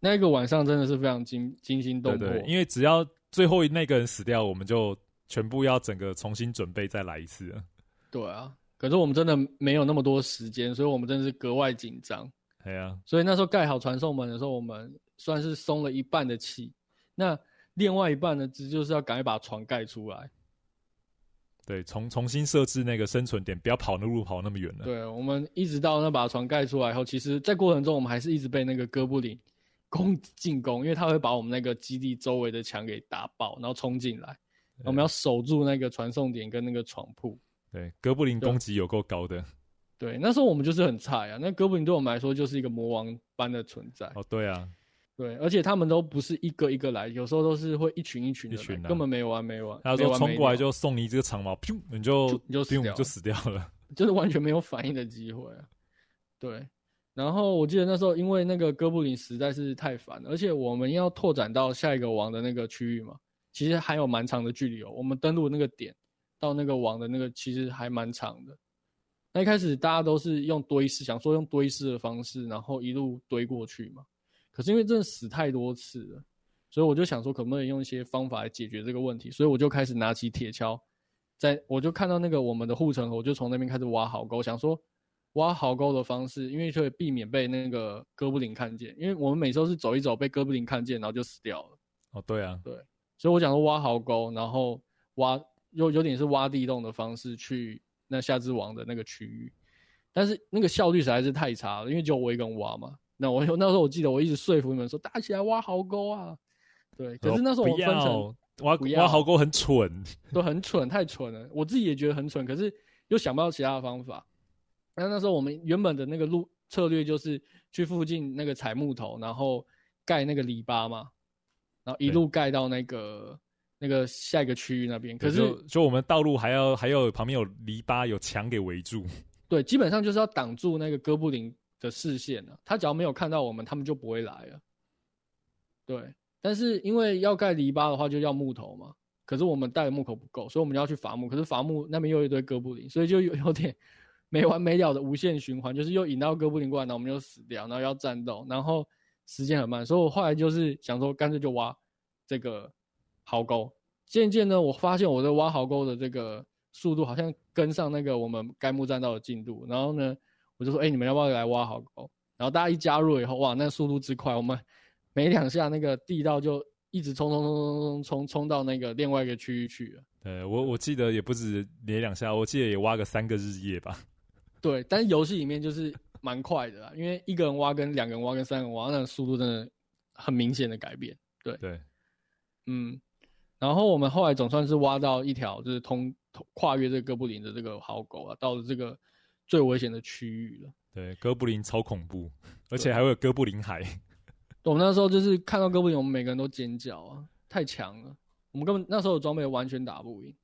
[SPEAKER 2] 那个晚上真的是非常惊惊心动魄。
[SPEAKER 1] 对，对，因为只要最后那个人死掉，我们就全部要整个重新准备再来一次了。
[SPEAKER 2] 对啊，可是我们真的没有那么多时间，所以我们真的是格外紧张。
[SPEAKER 1] 对啊，
[SPEAKER 2] 所以那时候盖好传送门的时候，我们算是松了一半的气。那另外一半呢，只就是要赶快把床盖出来。
[SPEAKER 1] 对，重重新设置那个生存点，不要跑那路跑那么远了。
[SPEAKER 2] 对，我们一直到那把床盖出来以后，其实，在过程中我们还是一直被那个哥布林 [laughs] 攻进攻，因为他会把我们那个基地周围的墙给打爆，然后冲进来。我们要守住那个传送点跟那个床铺。
[SPEAKER 1] 对，哥布林攻击有够高的。
[SPEAKER 2] 对，那时候我们就是很菜啊。那哥布林对我们来说就是一个魔王般的存在。
[SPEAKER 1] 哦，对啊。
[SPEAKER 2] 对，而且他们都不是一个一个来，有时候都是会一群一群的，
[SPEAKER 1] 一群、啊、
[SPEAKER 2] 根本没完没完。
[SPEAKER 1] 他说冲过来就送你这个长矛，噗，你就
[SPEAKER 2] 你就死掉，
[SPEAKER 1] 就死掉了，[laughs]
[SPEAKER 2] 就是完全没有反应的机会啊。对，然后我记得那时候因为那个哥布林实在是太烦了，而且我们要拓展到下一个王的那个区域嘛，其实还有蛮长的距离哦。我们登录那个点到那个网的那个其实还蛮长的。那一开始大家都是用堆尸，想说用堆尸的方式，然后一路堆过去嘛。可是因为真的死太多次了，所以我就想说，可不可以用一些方法来解决这个问题？所以我就开始拿起铁锹，在我就看到那个我们的护城河，我就从那边开始挖壕沟，想说挖壕沟的方式，因为就会避免被那个哥布林看见，因为我们每次都是走一走被哥布林看见，然后就死掉了。
[SPEAKER 1] 哦，对啊，
[SPEAKER 2] 对，所以我讲说挖壕沟，然后挖又有点是挖地洞的方式去那夏之王的那个区域，但是那个效率实在是太差了，因为只有我一个人挖嘛。那我那时候我记得我一直说服你们说，大家起来挖壕沟啊，对。可是那时候我分成
[SPEAKER 1] 挖挖壕沟很蠢，
[SPEAKER 2] 都很蠢，太蠢了。我自己也觉得很蠢，可是又想不到其他的方法。那那时候我们原本的那个路策略就是去附近那个采木头，然后盖那个篱笆嘛，然后一路盖到那个那个下一个区域那边。可是
[SPEAKER 1] 就，就我们道路还要还有旁边有篱笆有墙给围住。[laughs]
[SPEAKER 2] 对，基本上就是要挡住那个哥布林的视线啊，他只要没有看到我们，他们就不会来了。对，但是因为要盖篱笆的话，就要木头嘛。可是我们带的木头不够，所以我们要去伐木。可是伐木那边又有一堆哥布林，所以就有有点没完没了的无限循环，就是又引到哥布林过来，然后我们就死掉，然后要战斗，然后时间很慢。所以我后来就是想说，干脆就挖这个壕沟。渐渐呢，我发现我的挖壕沟的这个速度好像跟上那个我们盖木栈道的进度，然后呢。我就说，哎、欸，你们要不要来挖壕沟？然后大家一加入以后，哇，那速度之快，我们 [laughs] 没两下，那个地道就一直冲冲冲冲冲冲冲到那个另外一个区域去了。
[SPEAKER 1] 对，我我记得也不止连两下，我记得也挖个三个日夜吧。[laughs]
[SPEAKER 2] 对，但是游戏里面就是蛮快的啦，因为一个人挖跟两个人挖跟三个人挖，那个速度真的很明显的改变。对对，嗯，然后我们后来总算是挖到一条，就是通通跨越这个哥布林的这个壕沟啊，到了这个。最危险的区域了。对，
[SPEAKER 1] 哥布林超恐怖，而且还会有哥布林海。
[SPEAKER 2] 我们那时候就是看到哥布林，我们每个人都尖叫啊，太强了，我们根本那时候的装备完全打不赢。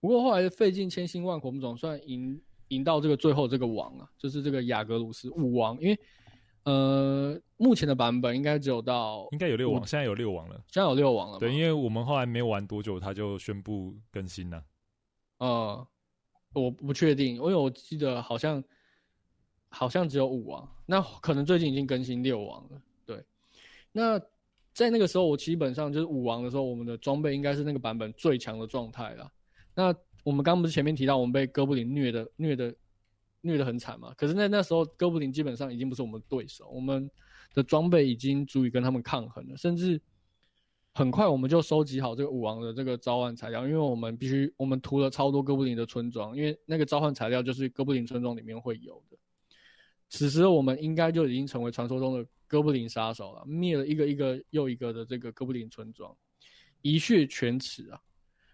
[SPEAKER 2] 不过后来费尽千辛万苦，我们总算赢赢到这个最后这个王啊，就是这个雅格鲁斯五王。因为呃，目前的版本应该只有到
[SPEAKER 1] 应该有六王，现在有六王了，
[SPEAKER 2] 现在有六王了。
[SPEAKER 1] 对，因为我们后来没玩多久，他就宣布更新了。
[SPEAKER 2] 呃。我不确定，因为我记得好像好像只有五王，那可能最近已经更新六王了。对，那在那个时候，我基本上就是五王的时候，我们的装备应该是那个版本最强的状态了。那我们刚不是前面提到我们被哥布林虐的虐的虐的很惨嘛？可是那那时候哥布林基本上已经不是我们的对手，我们的装备已经足以跟他们抗衡了，甚至。很快我们就收集好这个武王的这个召唤材料，因为我们必须我们屠了超多哥布林的村庄，因为那个召唤材料就是哥布林村庄里面会有的。此时我们应该就已经成为传说中的哥布林杀手了，灭了一个一个又一个的这个哥布林村庄，一雪前耻啊！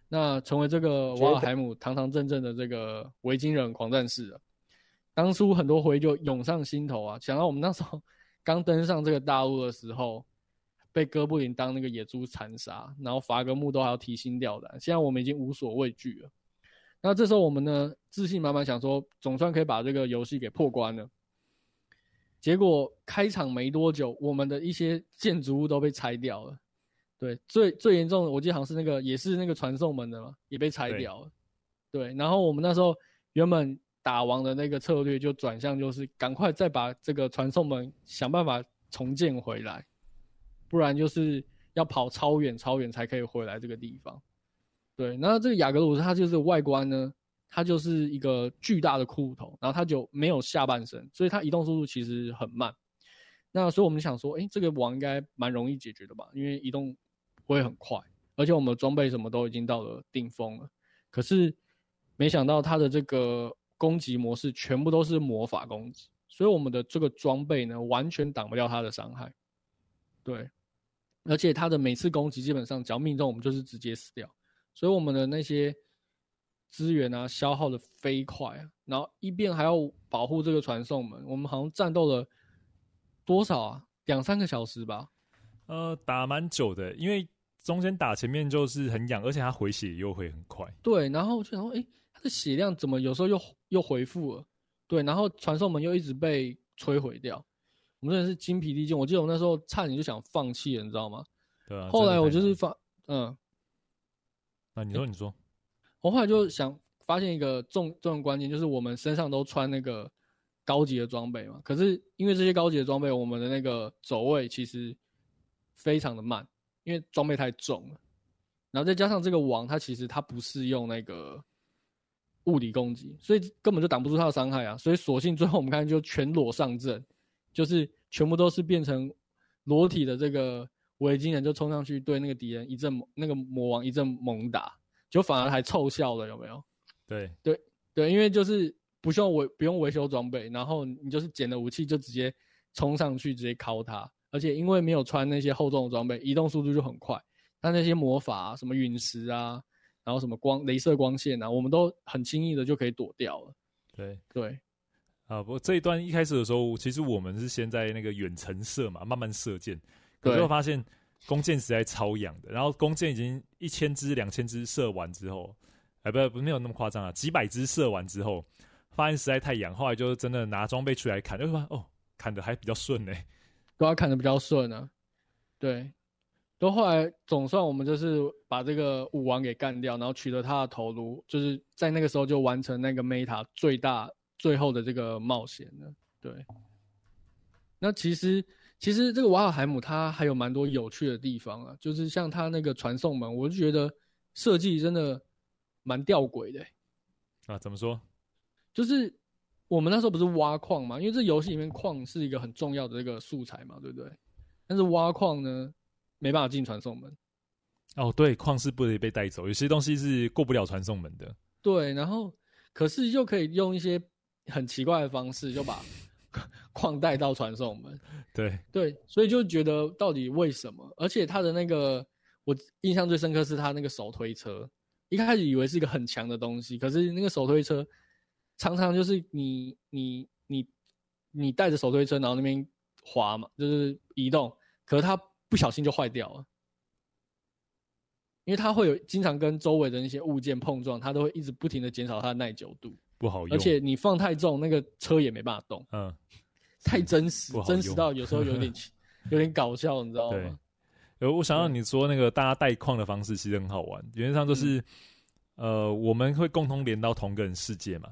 [SPEAKER 2] 那成为这个瓦尔海姆堂堂正正的这个维京人狂战士啊！当初很多回忆就涌上心头啊，想到我们那时候 [laughs] 刚登上这个大陆的时候。被哥布林当那个野猪残杀，然后伐个木都还要提心吊胆。现在我们已经无所畏惧了。那这时候我们呢，自信满满，想说总算可以把这个游戏给破关了。结果开场没多久，我们的一些建筑物都被拆掉了。对，最最严重的，我记得好像是那个，也是那个传送门的嘛，也被拆掉了。对，然后我们那时候原本打王的那个策略就转向，就是赶快再把这个传送门想办法重建回来。不然就是要跑超远超远才可以回来这个地方。对，那这个雅格鲁斯它就是外观呢，它就是一个巨大的骷髅头，然后它就没有下半身，所以它移动速度其实很慢。那所以我们想说，哎、欸，这个王应该蛮容易解决的吧？因为移动会很快，而且我们的装备什么都已经到了顶峰了。可是没想到他的这个攻击模式全部都是魔法攻击，所以我们的这个装备呢，完全挡不掉他的伤害。对，而且他的每次攻击基本上只要命中，我们就是直接死掉。所以我们的那些资源啊，消耗的飞快啊，然后一边还要保护这个传送门，我们好像战斗了多少啊？两三个小时吧？
[SPEAKER 1] 呃，打蛮久的，因为中间打前面就是很痒，而且他回血又会很快。
[SPEAKER 2] 对，然后就想说，哎，他的血量怎么有时候又又回复了？对，然后传送门又一直被摧毁掉，我们真的是精疲力尽。我记得我那时候差点就想放弃了，你知道吗？
[SPEAKER 1] 对啊。
[SPEAKER 2] 后来我就是发，嗯。
[SPEAKER 1] 那你说，你说，
[SPEAKER 2] 我后来就想发现一个重重关键，就是我们身上都穿那个高级的装备嘛。可是因为这些高级的装备，我们的那个走位其实非常的慢，因为装备太重了。然后再加上这个王，它其实它不是用那个物理攻击，所以根本就挡不住它的伤害啊。所以索性最后我们看就全裸上阵，就是全部都是变成裸体的这个。维京人就冲上去对那个敌人一阵那个魔王一阵猛打，就反而还凑效了，有没有？
[SPEAKER 1] 对
[SPEAKER 2] 对对，因为就是不需要维不用维修装备，然后你就是捡了武器就直接冲上去直接敲他，而且因为没有穿那些厚重的装备，移动速度就很快。但那些魔法啊，什么陨石啊，然后什么光镭射光线啊，我们都很轻易的就可以躲掉了。
[SPEAKER 1] 对
[SPEAKER 2] 对，
[SPEAKER 1] 啊，不过这一段一开始的时候，其实我们是先在那个远程射嘛，慢慢射箭。可是我发现弓箭实在超痒的，然后弓箭已经一千支、两千支射完之后，哎，不不，没有那么夸张啊，几百支射完之后，发现实在太痒，后来就真的拿装备出来砍，就发现哦，砍的还比较顺呢，
[SPEAKER 2] 都要砍的比较顺啊。对，都后来总算我们就是把这个武王给干掉，然后取得他的头颅，就是在那个时候就完成那个 Meta 最大最后的这个冒险了。对，那其实。其实这个瓦尔海姆它还有蛮多有趣的地方啊，就是像它那个传送门，我就觉得设计真的蛮吊诡的、欸。
[SPEAKER 1] 啊，怎么说？
[SPEAKER 2] 就是我们那时候不是挖矿嘛，因为这游戏里面矿是一个很重要的这个素材嘛，对不对？但是挖矿呢，没办法进传送门。
[SPEAKER 1] 哦，对，矿是不能被带走，有些东西是过不了传送门的。
[SPEAKER 2] 对，然后可是又可以用一些很奇怪的方式就把。[laughs] 矿带到传送门，
[SPEAKER 1] 对
[SPEAKER 2] 对，所以就觉得到底为什么？而且他的那个，我印象最深刻是他那个手推车，一开始以为是一个很强的东西，可是那个手推车常常就是你你你你带着手推车，然后那边滑嘛，就是移动，可是它不小心就坏掉了，因为它会有经常跟周围的那些物件碰撞，它都会一直不停的减少它的耐久度。
[SPEAKER 1] 不好用，
[SPEAKER 2] 而且你放太重，那个车也没办法动。
[SPEAKER 1] 嗯，[laughs]
[SPEAKER 2] 太真实，真实到有时候有点 [laughs] 有点搞笑，你知道吗？
[SPEAKER 1] 对，我想让你说那个大家带矿的方式其实很好玩，原则上就是，嗯、呃，我们会共同连到同个人世界嘛。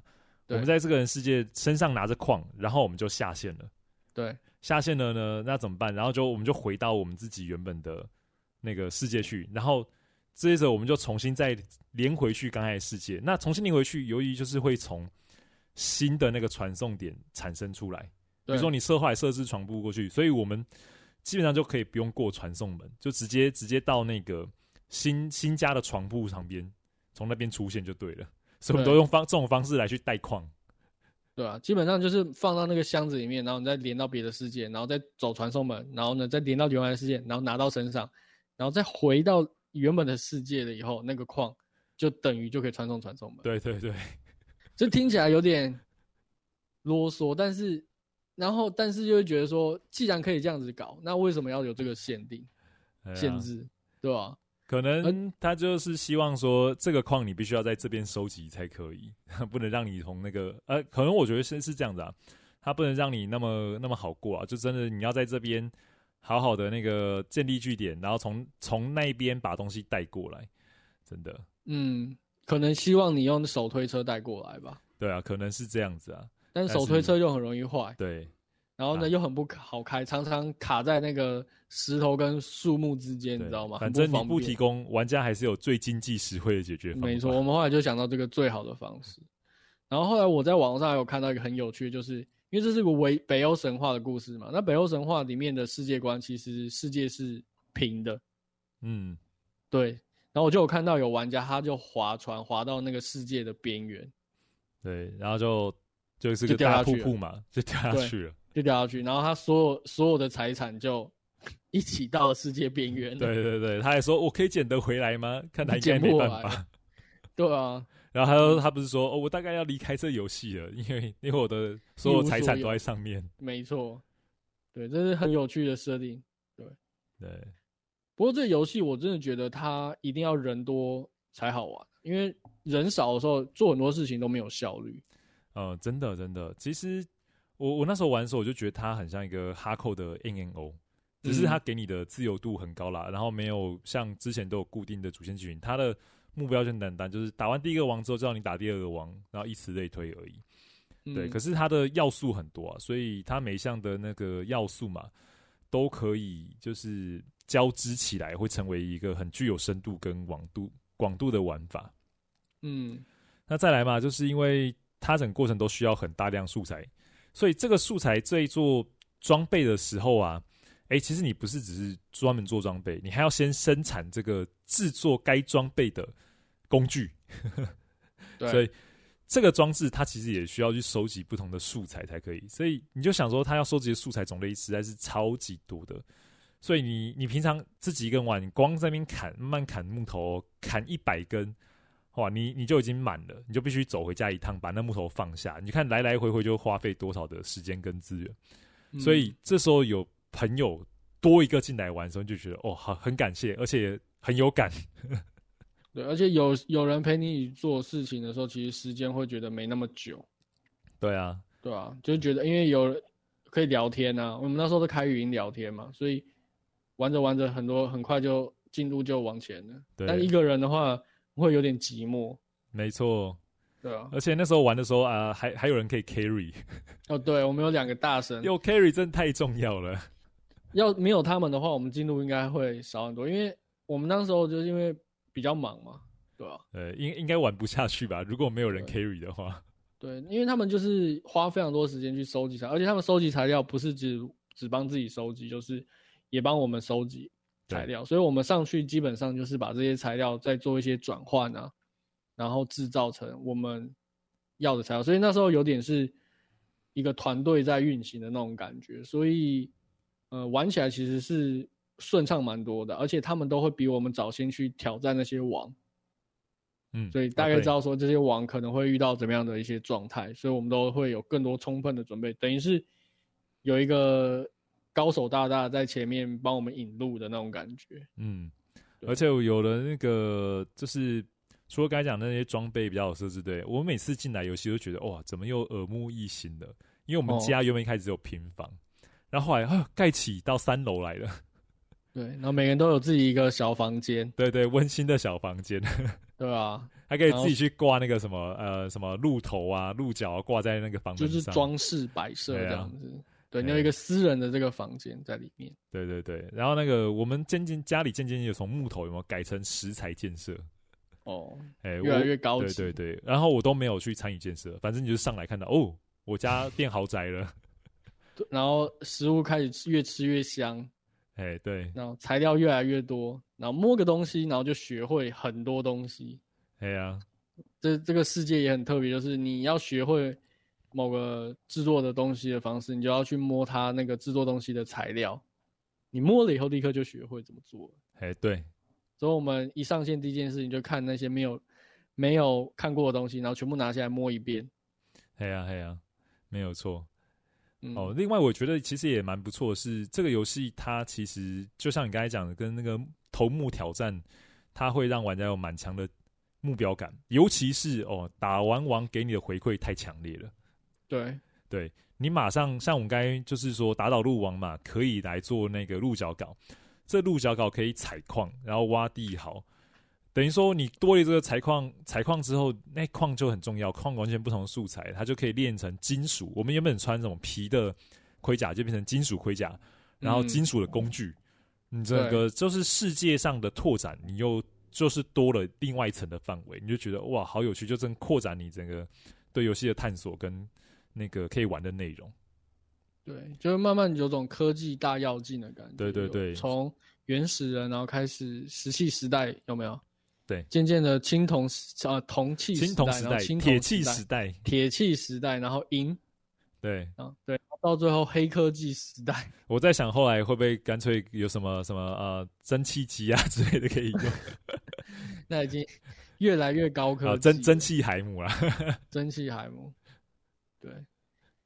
[SPEAKER 1] 我们在这个人世界身上拿着矿，然后我们就下线了。
[SPEAKER 2] 对，
[SPEAKER 1] 下线了呢，那怎么办？然后就我们就回到我们自己原本的那个世界去，然后。接着我们就重新再连回去刚才的世界。那重新连回去，由于就是会从新的那个传送点产生出来。比如说你设坏设置床铺过去，所以我们基本上就可以不用过传送门，就直接直接到那个新新家的床铺旁边，从那边出现就对了。所以我们都用方这种方式来去带矿。
[SPEAKER 2] 对啊，基本上就是放到那个箱子里面，然后你再连到别的世界，然后再走传送门，然后呢再连到原来的世界，然后拿到身上，然后再回到。原本的世界了以后，那个矿就等于就可以传送传送门。
[SPEAKER 1] 对对对，[laughs]
[SPEAKER 2] 这听起来有点啰嗦，但是然后但是就会觉得说，既然可以这样子搞，那为什么要有这个限定、
[SPEAKER 1] 哎、
[SPEAKER 2] 限制，对吧？
[SPEAKER 1] 可能他就是希望说，这个矿你必须要在这边收集才可以，[laughs] 不能让你从那个呃，可能我觉得是是这样子啊，他不能让你那么那么好过啊，就真的你要在这边。好好的那个建立据点，然后从从那边把东西带过来，真的，
[SPEAKER 2] 嗯，可能希望你用手推车带过来吧。
[SPEAKER 1] 对啊，可能是这样子啊。
[SPEAKER 2] 但是手推车就很容易坏。
[SPEAKER 1] 对，
[SPEAKER 2] 然后呢、啊、又很不好开，常常卡在那个石头跟树木之间，你知道吗？
[SPEAKER 1] 反正你不提供，玩家还是有最经济实惠的解决方法。
[SPEAKER 2] 没错，我们后来就想到这个最好的方式。然后后来我在网上还有看到一个很有趣，就是因为这是个北北欧神话的故事嘛。那北欧神话里面的世界观，其实世界是平的。
[SPEAKER 1] 嗯，
[SPEAKER 2] 对。然后我就有看到有玩家，他就划船划到那个世界的边缘。
[SPEAKER 1] 对，然后就就是个大瀑布嘛，就掉下去了。
[SPEAKER 2] 就掉下去，然后他所有所有的财产就 [laughs] 一起到了世界边缘。
[SPEAKER 1] 对对对，他还说：“我可以捡得回来吗？” [laughs] 看他应该没办法。
[SPEAKER 2] 对啊，[laughs]
[SPEAKER 1] 然后他说：“他不是说哦，我大概要离开这游戏了，因为因为我的所有财产都在上面。”
[SPEAKER 2] 没错，对，这是很有趣的设定。对
[SPEAKER 1] 对，
[SPEAKER 2] 不过这游戏我真的觉得它一定要人多才好玩，因为人少的时候做很多事情都没有效率。
[SPEAKER 1] 嗯，真的真的，其实。我我那时候玩的时候，我就觉得它很像一个哈扣的 N N O，只是它给你的自由度很高啦，然后没有像之前都有固定的主线剧情，它的目标就很简单，就是打完第一个王之后，就让你打第二个王，然后以此类推而已。对，可是它的要素很多啊，所以它每一项的那个要素嘛，都可以就是交织起来，会成为一个很具有深度跟广度广度的玩法。
[SPEAKER 2] 嗯，
[SPEAKER 1] 那再来嘛，就是因为它整个过程都需要很大量素材。所以这个素材在做装备的时候啊，哎、欸，其实你不是只是专门做装备，你还要先生产这个制作该装备的工具。
[SPEAKER 2] 对。[laughs]
[SPEAKER 1] 所以这个装置它其实也需要去收集不同的素材才可以。所以你就想说，它要收集的素材种类实在是超级多的。所以你你平常自己一个人玩，你光在那边砍，慢慢砍木头，砍一百根。哇，你你就已经满了，你就必须走回家一趟，把那木头放下。你看来来回回就花费多少的时间跟资源，嗯，所以这时候有朋友多一个进来玩的时候，就觉得哦，好很感谢，而且很有感。[laughs]
[SPEAKER 2] 对，而且有有人陪你做事情的时候，其实时间会觉得没那么久。
[SPEAKER 1] 对啊，
[SPEAKER 2] 对啊，就觉得因为有可以聊天啊，我们那时候都开语音聊天嘛，所以玩着玩着，很多很快就进度就往前了。但一个人的话。会有点寂寞，
[SPEAKER 1] 没错，
[SPEAKER 2] 对啊，
[SPEAKER 1] 而且那时候玩的时候啊，还还有人可以 carry，
[SPEAKER 2] 哦，对，我们有两个大神，
[SPEAKER 1] 有 carry 真的太重要了，
[SPEAKER 2] 要没有他们的话，我们进度应该会少很多，因为我们那时候就是因为比较忙嘛，对啊？
[SPEAKER 1] 呃，应应该玩不下去吧？如果没有人 carry 的话，
[SPEAKER 2] 对，对，因为他们就是花非常多时间去收集材，而且他们收集材料不是只只帮自己收集，就是也帮我们收集。材料，所以我们上去基本上就是把这些材料再做一些转换啊，然后制造成我们要的材料。所以那时候有点是一个团队在运行的那种感觉，所以呃玩起来其实是顺畅蛮多的，而且他们都会比我们早先去挑战那些网，
[SPEAKER 1] 嗯，
[SPEAKER 2] 所以大概知道说这些网可能会遇到怎么样的一些状态，所以我们都会有更多充分的准备，等于是有一个。高手大大在前面帮我们引路的那种感觉，
[SPEAKER 1] 嗯，而且有了那个，就是除了刚才讲的那些装备比较有设置，对，我每次进来游戏都觉得哇，怎么又耳目一新的？因为我们家原本一开始只有平房，哦、然后后来啊盖起到三楼来了，
[SPEAKER 2] 对，然后每个人都有自己一个小房间，
[SPEAKER 1] 对对，温馨的小房间，[laughs]
[SPEAKER 2] 对啊，
[SPEAKER 1] 还可以自己去挂那个什么呃什么鹿头啊鹿角啊挂在那个房间上，
[SPEAKER 2] 就是装饰摆设这样子。对，你有一个私人的这个房间在里面。
[SPEAKER 1] 对对对，然后那个我们渐渐家里渐渐有从木头有没有改成石材建设？
[SPEAKER 2] 哦，[laughs] 哎，越来越高级。
[SPEAKER 1] 对对对，然后我都没有去参与建设，反正你就上来看到哦，我家变豪宅了。[laughs]
[SPEAKER 2] 然后食物开始越吃越香。
[SPEAKER 1] 哎，对。
[SPEAKER 2] 然后材料越来越多，然后摸个东西，然后就学会很多东西。
[SPEAKER 1] 哎呀，
[SPEAKER 2] 这这个世界也很特别，就是你要学会。某个制作的东西的方式，你就要去摸它那个制作东西的材料。你摸了以后，立刻就学会怎么做。
[SPEAKER 1] 哎，对。
[SPEAKER 2] 所以我们一上线第一件事情就看那些没有没有看过的东西，然后全部拿下来摸一遍。
[SPEAKER 1] 嘿呀嘿呀，没有错。
[SPEAKER 2] 嗯。
[SPEAKER 1] 哦，另外我觉得其实也蛮不错是，这个游戏它其实就像你刚才讲的，跟那个头目挑战，它会让玩家有蛮强的目标感，尤其是哦，打完王给你的回馈太强烈了。
[SPEAKER 2] 对，
[SPEAKER 1] 对你马上像我们刚才就是说打倒鹿王嘛，可以来做那个鹿角镐。这鹿角镐可以采矿，然后挖地壕，等于说你多了这个采矿，采矿之后那矿就很重要，矿完全不同的素材，它就可以炼成金属。我们原本穿这种皮的盔甲就变成金属盔甲，然后金属的工具，嗯、你这个就是世界上的拓展，你又就是多了另外一层的范围，你就觉得哇，好有趣，就真扩展你整个对游戏的探索跟那个可以玩的内容。
[SPEAKER 2] 对，就是慢慢有种科技大跃进的感觉。
[SPEAKER 1] 对对对，
[SPEAKER 2] 从原始人，然后开始石器时代，有没有？
[SPEAKER 1] 对，
[SPEAKER 2] 渐渐的青铜啊铜器时代，然后
[SPEAKER 1] 铁器时代，
[SPEAKER 2] 铁器时代，然后银，
[SPEAKER 1] 对，
[SPEAKER 2] 啊对，到最后黑科技时代。[laughs]
[SPEAKER 1] 我在想，后来会不会干脆有什么什么呃蒸汽机啊之类的可以用？[laughs]
[SPEAKER 2] 那已经越来越高科技，啊，
[SPEAKER 1] 蒸蒸汽海姆啦，
[SPEAKER 2] 蒸汽海姆，[laughs] 对。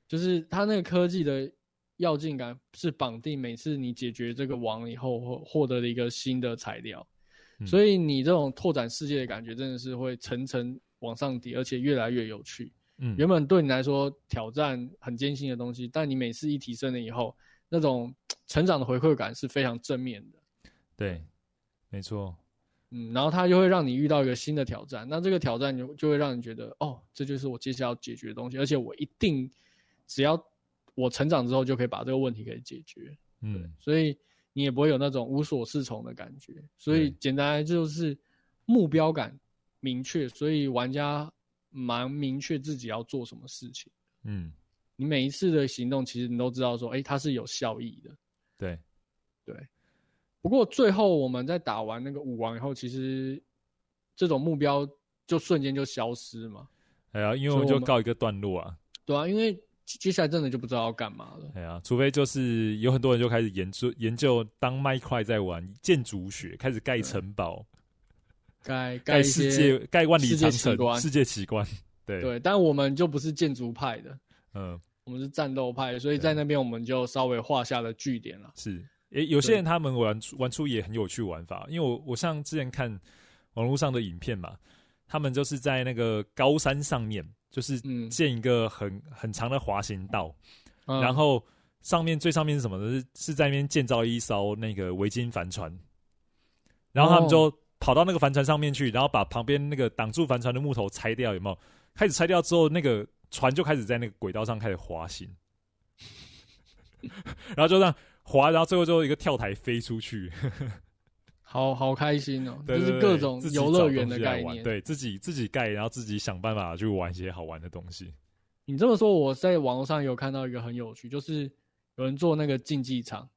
[SPEAKER 2] 就是它那个科技的要进感是绑定每次你解决这个网以后获获得了一个新的材料，嗯，所以你这种拓展世界的感觉真的是会层层往上叠，而且越来越有趣。嗯，原本对你来说挑战很艰辛的东西，但你每次一提升了以后，那种成长的回馈感是非常正面的。
[SPEAKER 1] 对，没错。
[SPEAKER 2] 嗯，然后它就会让你遇到一个新的挑战，那这个挑战就就会让你觉得，哦，这就是我接下来要解决的东西，而且我一定。只要我成长之后，就可以把这个问题给解决。嗯，所以你也不会有那种无所适从的感觉。所以简单来就是目标感明确，所以玩家蛮明确自己要做什么事情。嗯，你每一次的行动，其实你都知道说，哎、欸，它是有效益的。
[SPEAKER 1] 对，
[SPEAKER 2] 对。不过最后我们在打完那个武王以后，其实这种目标就瞬间就消失嘛。
[SPEAKER 1] 哎呀，因为我们就告一个段落啊。
[SPEAKER 2] 对啊，因为。接下来真的就不知道要干嘛了。
[SPEAKER 1] 哎呀，除非就是有很多人就开始研究研究，当麦块在玩建筑学，开始盖城堡，
[SPEAKER 2] 盖
[SPEAKER 1] 盖世界盖万里长城，世界奇观。对
[SPEAKER 2] 对，但我们就不是建筑派的，嗯，我们是战斗派，所以在那边我们就稍微画下了句点了。
[SPEAKER 1] 是，诶、欸，有些人他们玩玩出也很有趣玩法，因为我我像之前看网络上的影片嘛，他们就是在那个高山上面。就是建一个很、嗯、很长的滑行道，嗯，然后上面最上面是什么呢？是是在那边建造一艘那个维京帆船，然后他们就跑到那个帆船上面去，然后把旁边那个挡住帆船的木头拆掉，有没有？开始拆掉之后，那个船就开始在那个轨道上开始滑行，[laughs] 然后就这样滑，然后最后最后一个跳台飞出去。
[SPEAKER 2] 好好开心哦、喔！[laughs] 就是各种游乐园的概念，
[SPEAKER 1] 对自己自己盖，然后自己想办法去玩一些好玩的东西。
[SPEAKER 2] 你这么说，我在网络上有看到一个很有趣，就是有人做那个竞技场，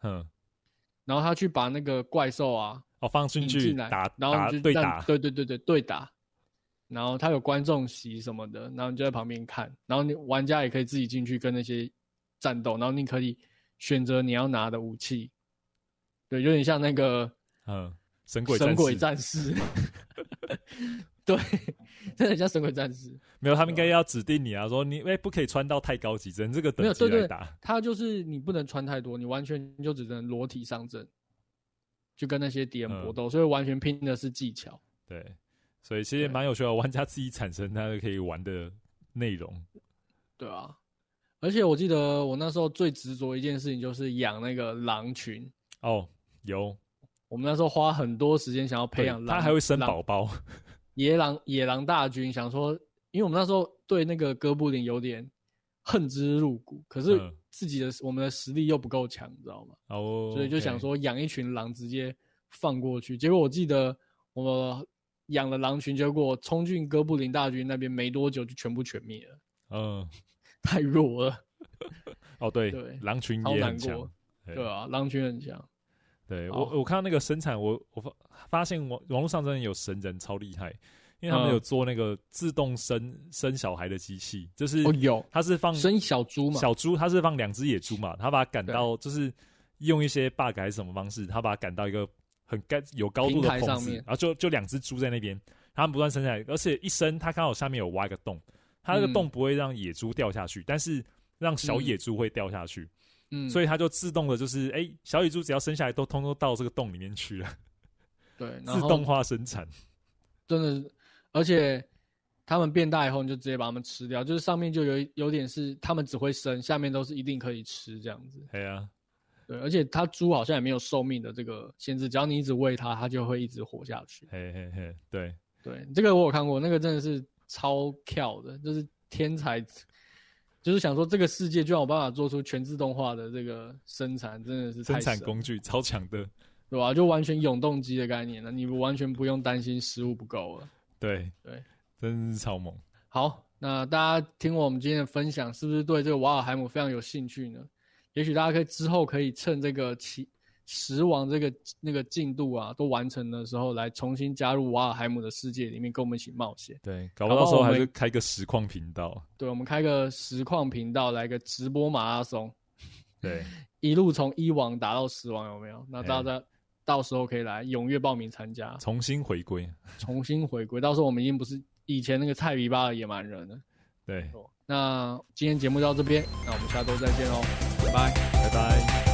[SPEAKER 2] 嗯，然后他去把那个怪兽啊，
[SPEAKER 1] 哦放进去打，
[SPEAKER 2] 然后就
[SPEAKER 1] 对打，
[SPEAKER 2] 对对对对对打，然后他有观众席什么的，然后你就在旁边看，然后你玩家也可以自己进去跟那些战斗，然后你可以选择你要拿的武器，对，有点像那个。
[SPEAKER 1] 嗯，神鬼
[SPEAKER 2] 神鬼战士，[laughs] 对，真的像神鬼战士。
[SPEAKER 1] 没有，他们应该要指定你啊，说你哎、欸、不可以穿到太高级，只能这个等级来打。
[SPEAKER 2] 他就是你不能穿太多，你完全就只能裸体上阵，就跟那些敌人搏斗、嗯，所以完全拼的是技巧。
[SPEAKER 1] 对，所以其实蛮有趣的，玩家自己产生他可以玩的内容。
[SPEAKER 2] 对啊，而且我记得我那时候最执着一件事情就是养那个狼群。
[SPEAKER 1] 哦，有。
[SPEAKER 2] 我们那时候花很多时间想要培养狼，
[SPEAKER 1] 它还会生宝宝。[laughs]
[SPEAKER 2] 野狼野狼大军想说，因为我们那时候对那个哥布林有点恨之入骨，可是自己的、嗯、我们的实力又不够强，你知道吗？哦，所以就想说养一群狼直接放过去。结果我记得我养了狼群，结果冲进哥布林大军那边没多久就全部全灭了。嗯，[laughs] 太弱了。[laughs]
[SPEAKER 1] 哦，对对，狼群也很强。
[SPEAKER 2] 对啊，狼群很强。
[SPEAKER 1] 对我，我看到那个生产，我我发发现网网络上真的有神人超厉害，因为他们有做那个自动生生小孩的机器，就是哦有，它是放
[SPEAKER 2] 生小猪嘛，
[SPEAKER 1] 小猪它是放两只野猪嘛，他把它赶到，就是用一些 bug 还是什么方式，他把它赶到一个很高有高度的棚子，然后就就两只猪在那边，他们不断生下来，而且一生它刚好下面有挖一个洞，它那个洞不会让野猪掉下去，但是让小野猪会掉下去。嗯，所以它就自动的，就是哎、欸，小野猪只要生下来，都通通到这个洞里面去了。
[SPEAKER 2] 对，[laughs]
[SPEAKER 1] 自动化生产，
[SPEAKER 2] 真的，而且它们变大以后，你就直接把它们吃掉，就是上面就有有点是它们只会生，下面都是一定可以吃这样子。
[SPEAKER 1] 对啊，
[SPEAKER 2] 对，而且它猪好像也没有寿命的这个限制，只要你一直喂它，它就会一直活下去。
[SPEAKER 1] 嘿嘿嘿，对
[SPEAKER 2] 对，这个我有看过，那个真的是超跳的，就是天才。就是想说，这个世界居然有办法做出全自动化的这个生产，真的是
[SPEAKER 1] 生产工具超强的，
[SPEAKER 2] 对吧？就完全永动机的概念了，你完全不用担心食物不够了。
[SPEAKER 1] 对
[SPEAKER 2] 对，
[SPEAKER 1] 真是超猛。
[SPEAKER 2] 好，那大家听我们今天的分享，是不是对这个瓦尔海姆非常有兴趣呢？也许大家可以之后可以趁这个期。十王这个那个进度啊，都完成的时候，来重新加入瓦尔海姆的世界里面，跟我们一起冒险。
[SPEAKER 1] 对，搞不到时候还是开个实况频道。
[SPEAKER 2] 对，我们开个实况频道，来个直播马拉松。
[SPEAKER 1] 对，[laughs]
[SPEAKER 2] 一路从一王打到十王，有没有？那大家到时候可以来踊跃报名参加，
[SPEAKER 1] 重新回归，
[SPEAKER 2] 重新回归。到时候我们已经不是以前那个菜逼巴的野蛮人了。
[SPEAKER 1] 对，
[SPEAKER 2] 那今天节目就到这边，那我们下周再见喽，拜拜，
[SPEAKER 1] 拜拜。